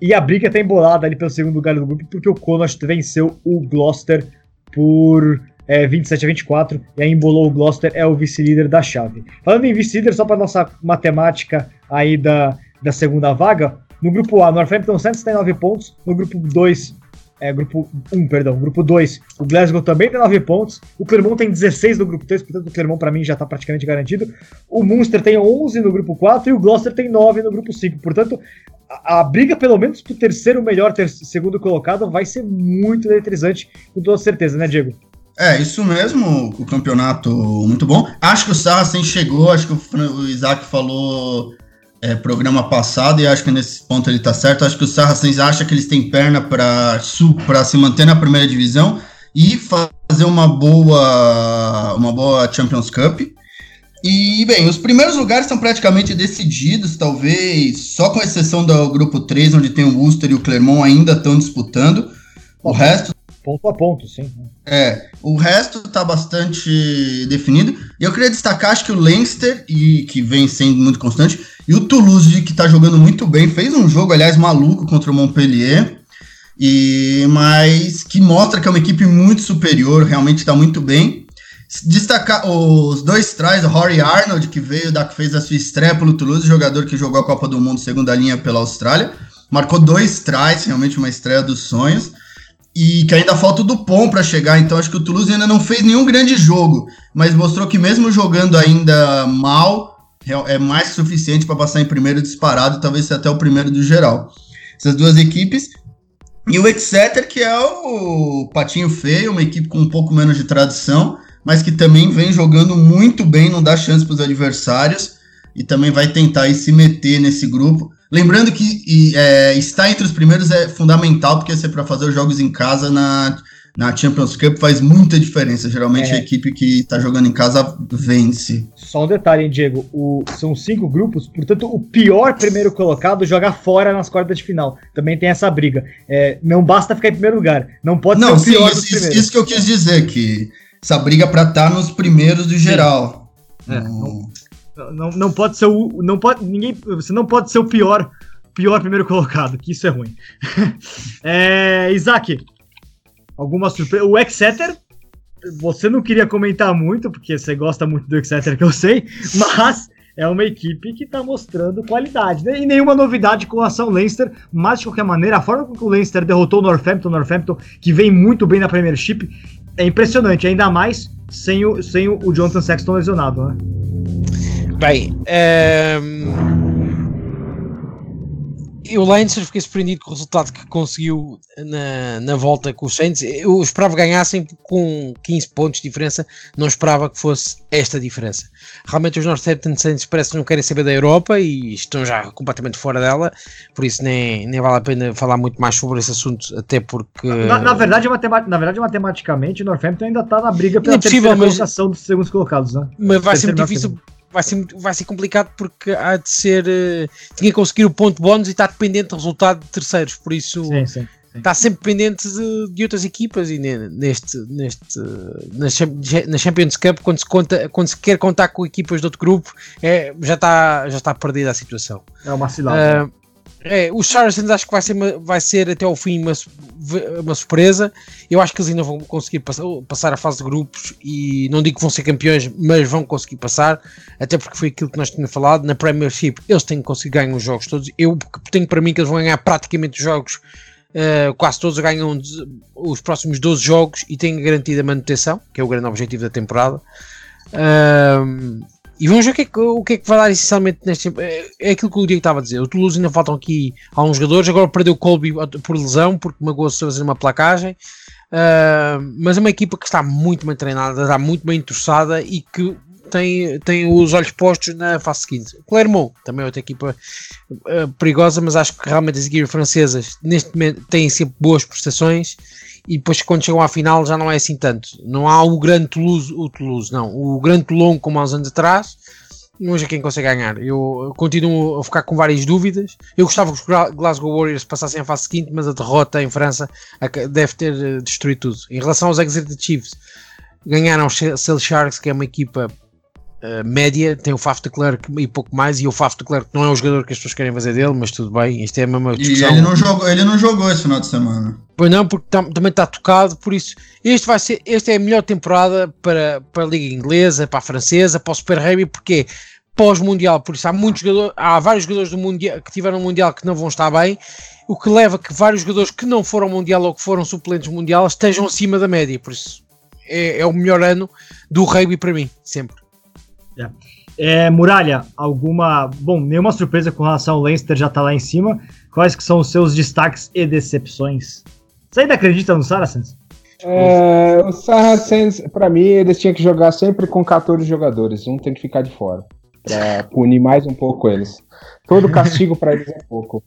[SPEAKER 1] E a briga está embolada ali pelo segundo lugar do grupo, porque o Connacht venceu o Gloucester por é, 27 a 24, e aí embolou o Gloucester, é o vice-líder da chave. Falando em vice-líder, só para nossa matemática aí da, da segunda vaga, no grupo A, Northampton Saints tem 9 pontos, no grupo 2, é, grupo 1, perdão, grupo 2, o Glasgow também tem 9 pontos, o Clermont tem 16 no grupo 3, portanto o Clermont para mim já está praticamente garantido, o Munster tem 11 no grupo 4 e o Gloucester tem 9 no grupo 5, portanto a, a briga pelo menos pro terceiro melhor, ter, segundo colocado, vai ser muito eletrizante, com toda certeza, né Diego?
[SPEAKER 4] É, isso mesmo, o campeonato muito bom. Acho que o Saracen chegou, acho que o Isaac falou é, programa passado, e acho que nesse ponto ele tá certo. Acho que o Saracens acha que eles têm perna para se manter na primeira divisão e fazer uma boa, uma boa Champions Cup. E, bem, os primeiros lugares estão praticamente decididos, talvez, só com exceção do grupo 3, onde tem o Worcester e o Clermont ainda estão disputando. O resto
[SPEAKER 1] ponto a ponto, sim.
[SPEAKER 4] É, o resto tá bastante definido. E eu queria destacar, acho que o Leinster, e, que vem sendo muito constante, e o Toulouse, que tá jogando muito bem, fez um jogo, aliás, maluco contra o Montpellier, e mas que mostra que é uma equipe muito superior, realmente tá muito bem. Destacar os dois trás, o Rory Arnold, que veio da que fez a sua estreia pelo Toulouse, jogador que jogou a Copa do Mundo segunda linha pela Austrália, marcou dois trás, realmente uma estreia dos sonhos e que ainda falta o Dupont para chegar, então acho que o Toulouse ainda não fez nenhum grande jogo, mas mostrou que mesmo jogando ainda mal, é mais que suficiente para passar em primeiro disparado, talvez até o primeiro do geral. Essas duas equipes. E o Exeter, que é o patinho feio, uma equipe com um pouco menos de tradição, mas que também vem jogando muito bem, não dá chance para os adversários, e também vai tentar se meter nesse grupo. Lembrando que e, é, estar entre os primeiros é fundamental, porque você para fazer os jogos em casa na, na Champions Cup faz muita diferença. Geralmente é. a equipe que está jogando em casa vence.
[SPEAKER 1] Só um detalhe, hein, Diego? O, são cinco grupos, portanto, o pior primeiro colocado joga fora nas quartas de final. Também tem essa briga. É, não basta ficar em primeiro lugar. Não pode
[SPEAKER 4] não, ser o pior sim, isso, isso, isso, que eu quis dizer, que essa briga para estar tá nos primeiros do geral.
[SPEAKER 1] É, não, não, não pode ser o. Não pode, ninguém, você não pode ser o pior, pior primeiro colocado, que isso é ruim. *laughs* é, Isaac, alguma surpresa? O Exeter, você não queria comentar muito, porque você gosta muito do Exeter, que eu sei, *laughs* mas é uma equipe que está mostrando qualidade. Né? E nenhuma novidade com relação ao Leinster, mas de qualquer maneira, a forma como o Leinster derrotou o Northampton, Northampton, que vem muito bem na Premiership, é impressionante, ainda mais sem o, sem o Jonathan Sexton lesionado, né?
[SPEAKER 2] Bem, um, ehm, eu Leinster fiquei surpreendido com o resultado que conseguiu na, na volta com os Saints. Eu esperava ganhassem com 15 pontos de diferença, não esperava que fosse esta diferença. Realmente os Northampton Saints parece que não querem saber da Europa e estão já completamente fora dela, por isso nem, nem vale a pena falar muito mais sobre esse assunto, até porque...
[SPEAKER 1] Na, na verdade, na verdade, matematicamente, o Northampton ainda está na briga pela é possível, terceira mas, colocação dos segundos colocados, né?
[SPEAKER 2] Mas vai ser muito difícil vai ser, vai ser complicado porque há de ser. Uh, tinha que conseguir o ponto bónus e está dependente do resultado de terceiros, por isso sim, sim, sim. está sempre dependente de, de, outras equipas e neste, neste na Champions Cup, quando se, conta, quando se quer contar com equipas de outro grupo, é, já, está, já está perdida a situação.
[SPEAKER 1] É uma cilada. Uh,
[SPEAKER 2] é, os Saracens acho que vai ser, vai ser até ao fim uma, uma surpresa. Eu acho que eles ainda vão conseguir passar, a fase de grupos e não digo que vão ser campeões, mas vão conseguir passar, até porque foi aquilo que nós tínhamos falado. Na Premiership eles têm que conseguir ganhar os jogos todos. Eu tenho para mim que eles vão ganhar praticamente os jogos, uh, quase todos ganham os próximos 12 jogos e têm garantida a manutenção, que é o grande objetivo da temporada. Uh, e vamos ver o que, é que, o que é que vai dar essencialmente neste tempo. É, é aquilo que o Diego estava a dizer. O Toulouse ainda faltam aqui alguns jogadores. Agora perdeu o Colby por lesão, porque magoou-se fazer uma placagem. Uh, mas é uma equipa que está muito bem treinada, está muito bem entroçada e que tem, tem os olhos postos na fase seguinte. Clermont também outra equipa uh, perigosa, mas acho que realmente as equipas francesas neste momento têm sempre boas prestações e depois quando chegam à final já não é assim tanto. Não há o grande Toulouse, o Toulouse não, o grande Toulon como há uns anos atrás. Hoje é quem consegue ganhar. Eu continuo a ficar com várias dúvidas. Eu gostava que os Glasgow Warriors passassem a fase seguinte, mas a derrota em França deve ter eh, destruído tudo. Em relação aos Exeter Chiefs, ganharam os Sale Sharks, que é uma equipa Uh, média, tem o Faf de Klerk e pouco mais, e o Faf de Klerk não é o jogador que as pessoas querem fazer dele, mas tudo bem, isto é a mesma
[SPEAKER 4] discussão. E ele não jogou, ele não jogou esse final de semana.
[SPEAKER 2] Pois não, porque tam, também está tocado, por isso este vai ser, esta é a melhor temporada para, para a Liga Inglesa, para a Francesa, para o Super Rugby, porque pós-mundial, por isso há muitos jogadores, há vários jogadores do mundial que tiveram o mundial que não vão estar bem, o que leva a que vários jogadores que não foram mundial ou que foram suplentes mundial estejam acima da média, por isso é, é o melhor ano do rugby para mim, sempre.
[SPEAKER 1] Yeah. É, Muralha, alguma. Bom, nenhuma surpresa com relação ao Leinster já tá lá em cima. Quais que são os seus destaques e decepções? Você ainda acredita no Saracens?
[SPEAKER 3] É, o Saracens, para mim, eles tinham que jogar sempre com 14 jogadores. Um tem que ficar de fora. Pra *laughs* punir mais um pouco eles. Todo castigo para eles é pouco.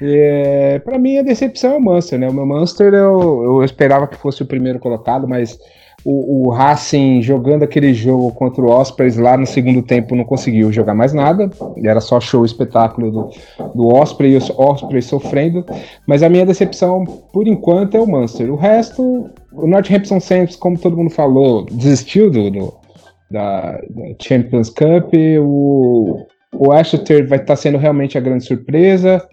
[SPEAKER 3] É, para mim, a decepção é o Munster, né? O meu Munster eu, eu esperava que fosse o primeiro colocado, mas o, o, Racing jogando aquele jogo contra o Ospreys lá no segundo tempo não conseguiu jogar mais nada, era só show espetáculo do, do Osprey e os Ospreys sofrendo, mas a minha decepção por enquanto é o Munster. O resto, o Northampton Saints, como todo mundo falou, desistiu do, do da, da, Champions Cup, o, o Exeter vai estar tá sendo realmente a grande surpresa.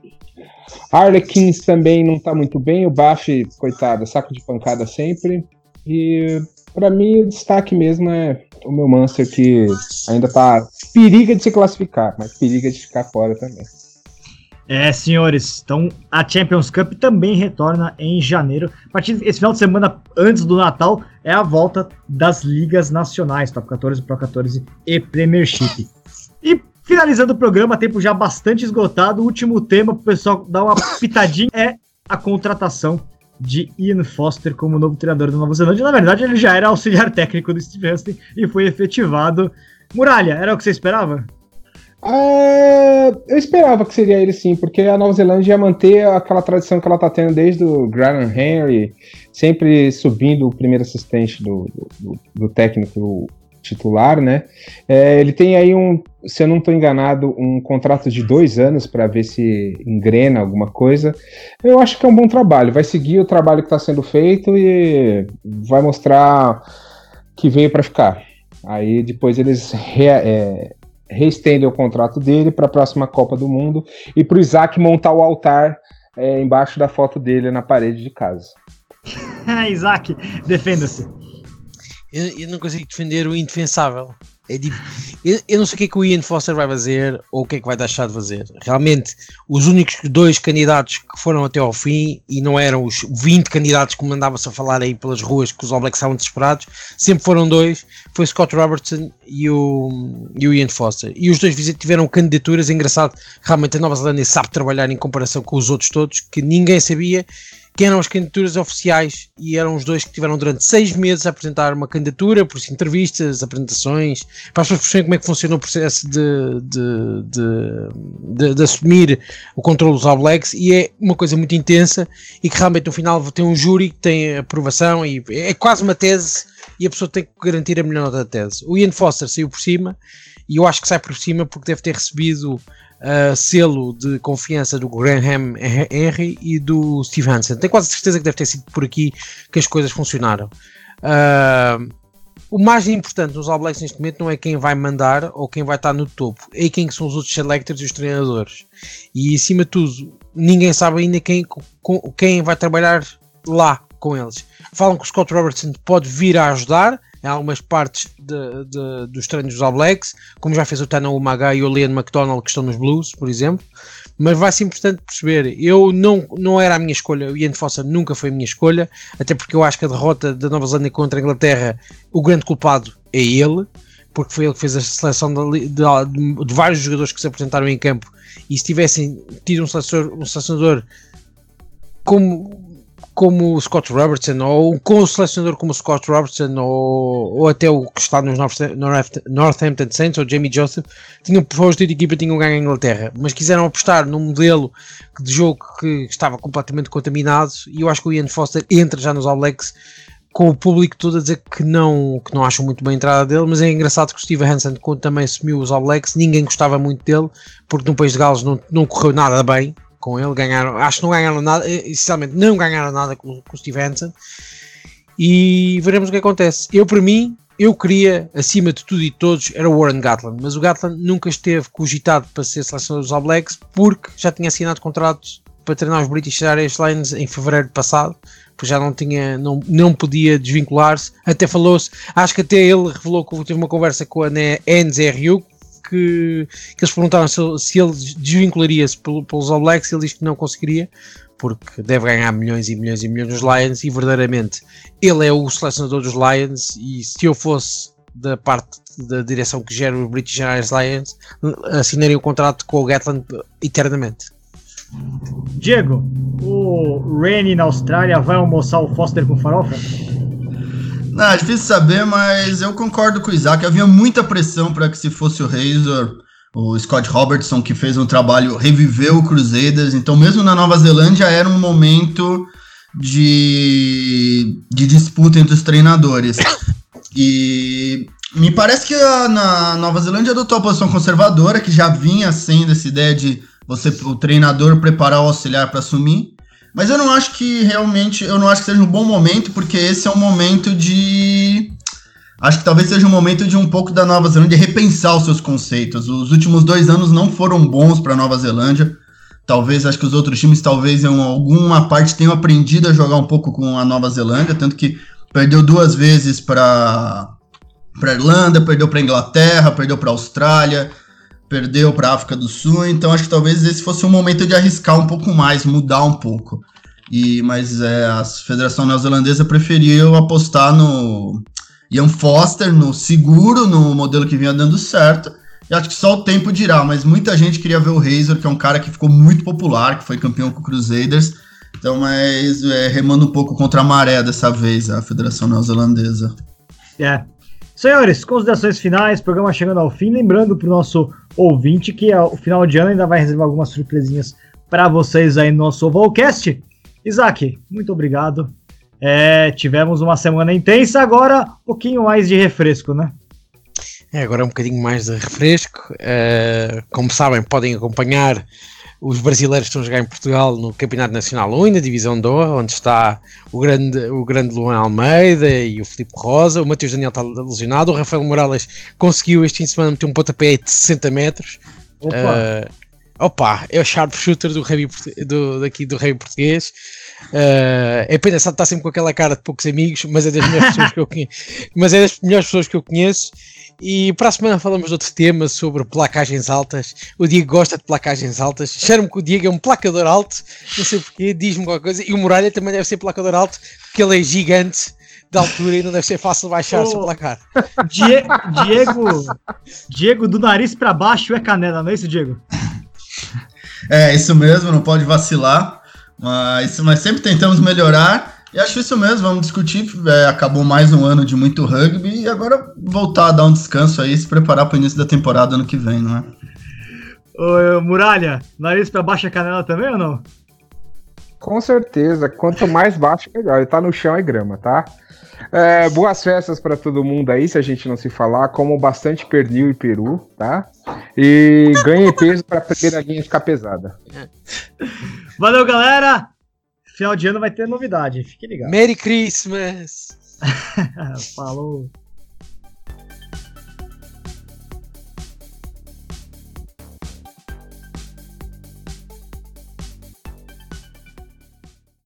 [SPEAKER 3] Harlequins também não está muito bem, o Baf, coitado, saco de pancada sempre. E para mim, o destaque mesmo é o meu Manchester que ainda tá periga de se classificar, mas periga de ficar fora também.
[SPEAKER 1] É, senhores, então a Champions Cup também retorna em janeiro. A partir desse final de semana antes do Natal é a volta das ligas nacionais, Top 14, Pro 14 e Premiership. E finalizando o programa, tempo já bastante esgotado, o último tema para o pessoal dar uma pitadinha é a contratação de Ian Foster como novo treinador da Nova Zelândia. Na verdade, ele já era auxiliar técnico do Steve e foi efetivado. Muralha, era o que você esperava?
[SPEAKER 3] Uh, eu esperava que seria ele sim, porque a Nova Zelândia ia manter aquela tradição que ela está tendo desde o Graham Henry, sempre subindo o primeiro assistente do, do, do técnico titular, né? É, ele tem aí um, se eu não estou enganado, um contrato de dois anos para ver se engrena alguma coisa. Eu acho que é um bom trabalho. Vai seguir o trabalho que está sendo feito e vai mostrar que veio para ficar. Aí depois eles re, é, reestendem o contrato dele para a próxima Copa do Mundo e para o Isaac montar o altar é, embaixo da foto dele na parede de casa. *laughs*
[SPEAKER 1] Isaac, defenda-se
[SPEAKER 2] eu, eu não consigo defender o indefensável. É eu, eu, não sei o que é que o Ian Foster vai fazer ou o que é que vai deixar de fazer. Realmente, os únicos dois candidatos que foram até ao fim e não eram os 20 candidatos que mandava-se a falar aí pelas ruas que os All Blacks estavam desesperados, sempre foram dois: foi Scott Robertson e o, e o Ian Foster. E os dois tiveram candidaturas. Engraçado, realmente a Nova Zelândia sabe trabalhar em comparação com os outros todos, que ninguém sabia que eram as candidaturas oficiais e eram os dois que tiveram durante seis meses a apresentar uma candidatura, por isso entrevistas, apresentações, para as pessoas perceberem como é que funciona o processo de, de, de, de, de assumir o controle dos All e é uma coisa muito intensa e que realmente no final tem um júri que tem aprovação e é quase uma tese e a pessoa tem que garantir a melhor nota da tese. O Ian Foster saiu por cima e eu acho que sai por cima porque deve ter recebido uh, selo de confiança do Graham Henry e do Steve Hansen. Tenho quase certeza que deve ter sido por aqui que as coisas funcionaram. Uh, o mais importante nos All Blacks neste momento não é quem vai mandar ou quem vai estar no topo, é quem são os outros selectors e os treinadores. E acima de tudo, ninguém sabe ainda quem, quem vai trabalhar lá com eles. Falam que o Scott Robertson pode vir a ajudar, em algumas partes de, de, dos treinos dos All Blacks, como já fez o Tana Umaga e o Liam McDonald que estão nos Blues, por exemplo. Mas vai ser importante perceber, eu não, não era a minha escolha, o Ian Fossa nunca foi a minha escolha, até porque eu acho que a derrota da Nova Zelândia contra a Inglaterra, o grande culpado é ele, porque foi ele que fez a seleção de, de, de vários jogadores que se apresentaram em campo. E se tivessem tido um selecionador, um selecionador como como o Scott Robertson, ou com o selecionador como o Scott Robertson, ou, ou até o que está nos Northampton Saints, ou Jamie Joseph, tinham posto de equipa tinham ganho a Inglaterra, mas quiseram apostar num modelo de jogo que estava completamente contaminado, e eu acho que o Ian Foster entra já nos Blacks com o público todo a dizer que não, que não acham muito bem a entrada dele, mas é engraçado que o Steve Hansen, quando também assumiu os All Blacks, ninguém gostava muito dele, porque no País de Gales não, não correu nada bem, com ele, ganharam, acho que não ganharam nada, eh, essencialmente não ganharam nada com, com o Steve Hansen e veremos o que acontece. Eu, para mim, eu queria, acima de tudo e todos, era o Warren Gatland, mas o Gatland nunca esteve cogitado para ser selecionador dos All Blacks porque já tinha assinado contratos para treinar os British Airlines em fevereiro passado, porque já não tinha, não, não podia desvincular-se. Até falou-se, acho que até ele revelou que teve uma conversa com a NZRU, que, que eles perguntaram se, se ele desvincularia-se pelos All Blacks e ele disse que não conseguiria, porque deve ganhar milhões e milhões e milhões nos Lions e verdadeiramente ele é o selecionador dos Lions e se eu fosse da parte da direção que gera os British Airways Lions assinaria o contrato com o Gatland eternamente.
[SPEAKER 1] Diego, o Rainy na Austrália vai almoçar o Foster com farofa?
[SPEAKER 4] Não, é difícil saber, mas eu concordo com o Isaac. Havia muita pressão para que se fosse o Razor, o Scott Robertson, que fez um trabalho, reviveu o Crusaders. Então, mesmo na Nova Zelândia, era um momento de, de disputa entre os treinadores. E me parece que a, na Nova Zelândia adotou a posição conservadora, que já vinha sendo essa ideia de você, o treinador preparar o auxiliar para assumir. Mas eu não acho que realmente, eu não acho que seja um bom momento, porque esse é um momento de. Acho que talvez seja um momento de um pouco da Nova Zelândia repensar os seus conceitos. Os últimos dois anos não foram bons para a Nova Zelândia. Talvez, acho que os outros times, talvez em alguma parte, tenham aprendido a jogar um pouco com a Nova Zelândia, tanto que perdeu duas vezes para para Irlanda, perdeu para Inglaterra, perdeu para Austrália, perdeu para a África do Sul, então acho que talvez esse fosse um momento de arriscar um pouco mais, mudar um pouco. E mas é, a Federação Neozelandesa preferiu apostar no Ian Foster, no seguro, no modelo que vinha dando certo. E acho que só o tempo dirá, mas muita gente queria ver o Razor, que é um cara que ficou muito popular, que foi campeão com o Crusaders. Então, mas é, remando um pouco contra a maré dessa vez, a Federação Neozelandesa.
[SPEAKER 1] É, Senhores, considerações finais, programa chegando ao fim. Lembrando para o nosso ouvinte que o final de ano ainda vai reservar algumas surpresinhas para vocês aí no nosso Ovalcast. Isaac, muito obrigado. É, tivemos uma semana intensa, agora um pouquinho mais de refresco, né?
[SPEAKER 2] É, agora um bocadinho mais de refresco. Uh, como sabem, podem acompanhar os brasileiros estão a jogar em Portugal no Campeonato Nacional 1, na Divisão 2, onde está o grande, o grande Luan Almeida e o Filipe Rosa, o Matheus Daniel está lesionado, o Rafael Morales conseguiu este fim de semana meter um pontapé de 60 metros. Opa, uh, opa é o sharpshooter do rugby, do, daqui do rei português. Uh, é pena, está sempre com aquela cara de poucos amigos, mas é das melhores pessoas que eu conheço. *laughs* Mas é das melhores pessoas que eu conheço e para a semana falamos de outro tema sobre placagens altas. O Diego gosta de placagens altas. Cheiro-me que o Diego é um placador alto, não sei porquê, diz-me qualquer coisa. E o Muralha também deve ser placador alto, porque ele é gigante de altura e não deve ser fácil baixar o seu placar. *laughs*
[SPEAKER 1] Die Diego, Diego, do nariz para baixo é canela, não é isso, Diego?
[SPEAKER 4] É, isso mesmo, não pode vacilar. Mas, mas sempre tentamos melhorar. E acho isso mesmo, vamos discutir. É, acabou mais um ano de muito rugby e agora voltar a dar um descanso aí, se preparar para o início da temporada ano que vem, não é?
[SPEAKER 1] Ô, Muralha, nariz para baixa canela também ou não?
[SPEAKER 3] Com certeza, quanto mais baixo, melhor. Ele tá no chão é grama, tá? É, boas festas para todo mundo aí, se a gente não se falar. Como bastante pernil e peru, tá? E ganhe peso para perder a linha ficar pesada.
[SPEAKER 1] Valeu, galera! Final de ano vai ter novidade, fique ligado.
[SPEAKER 2] Merry Christmas! *laughs*
[SPEAKER 1] Falou!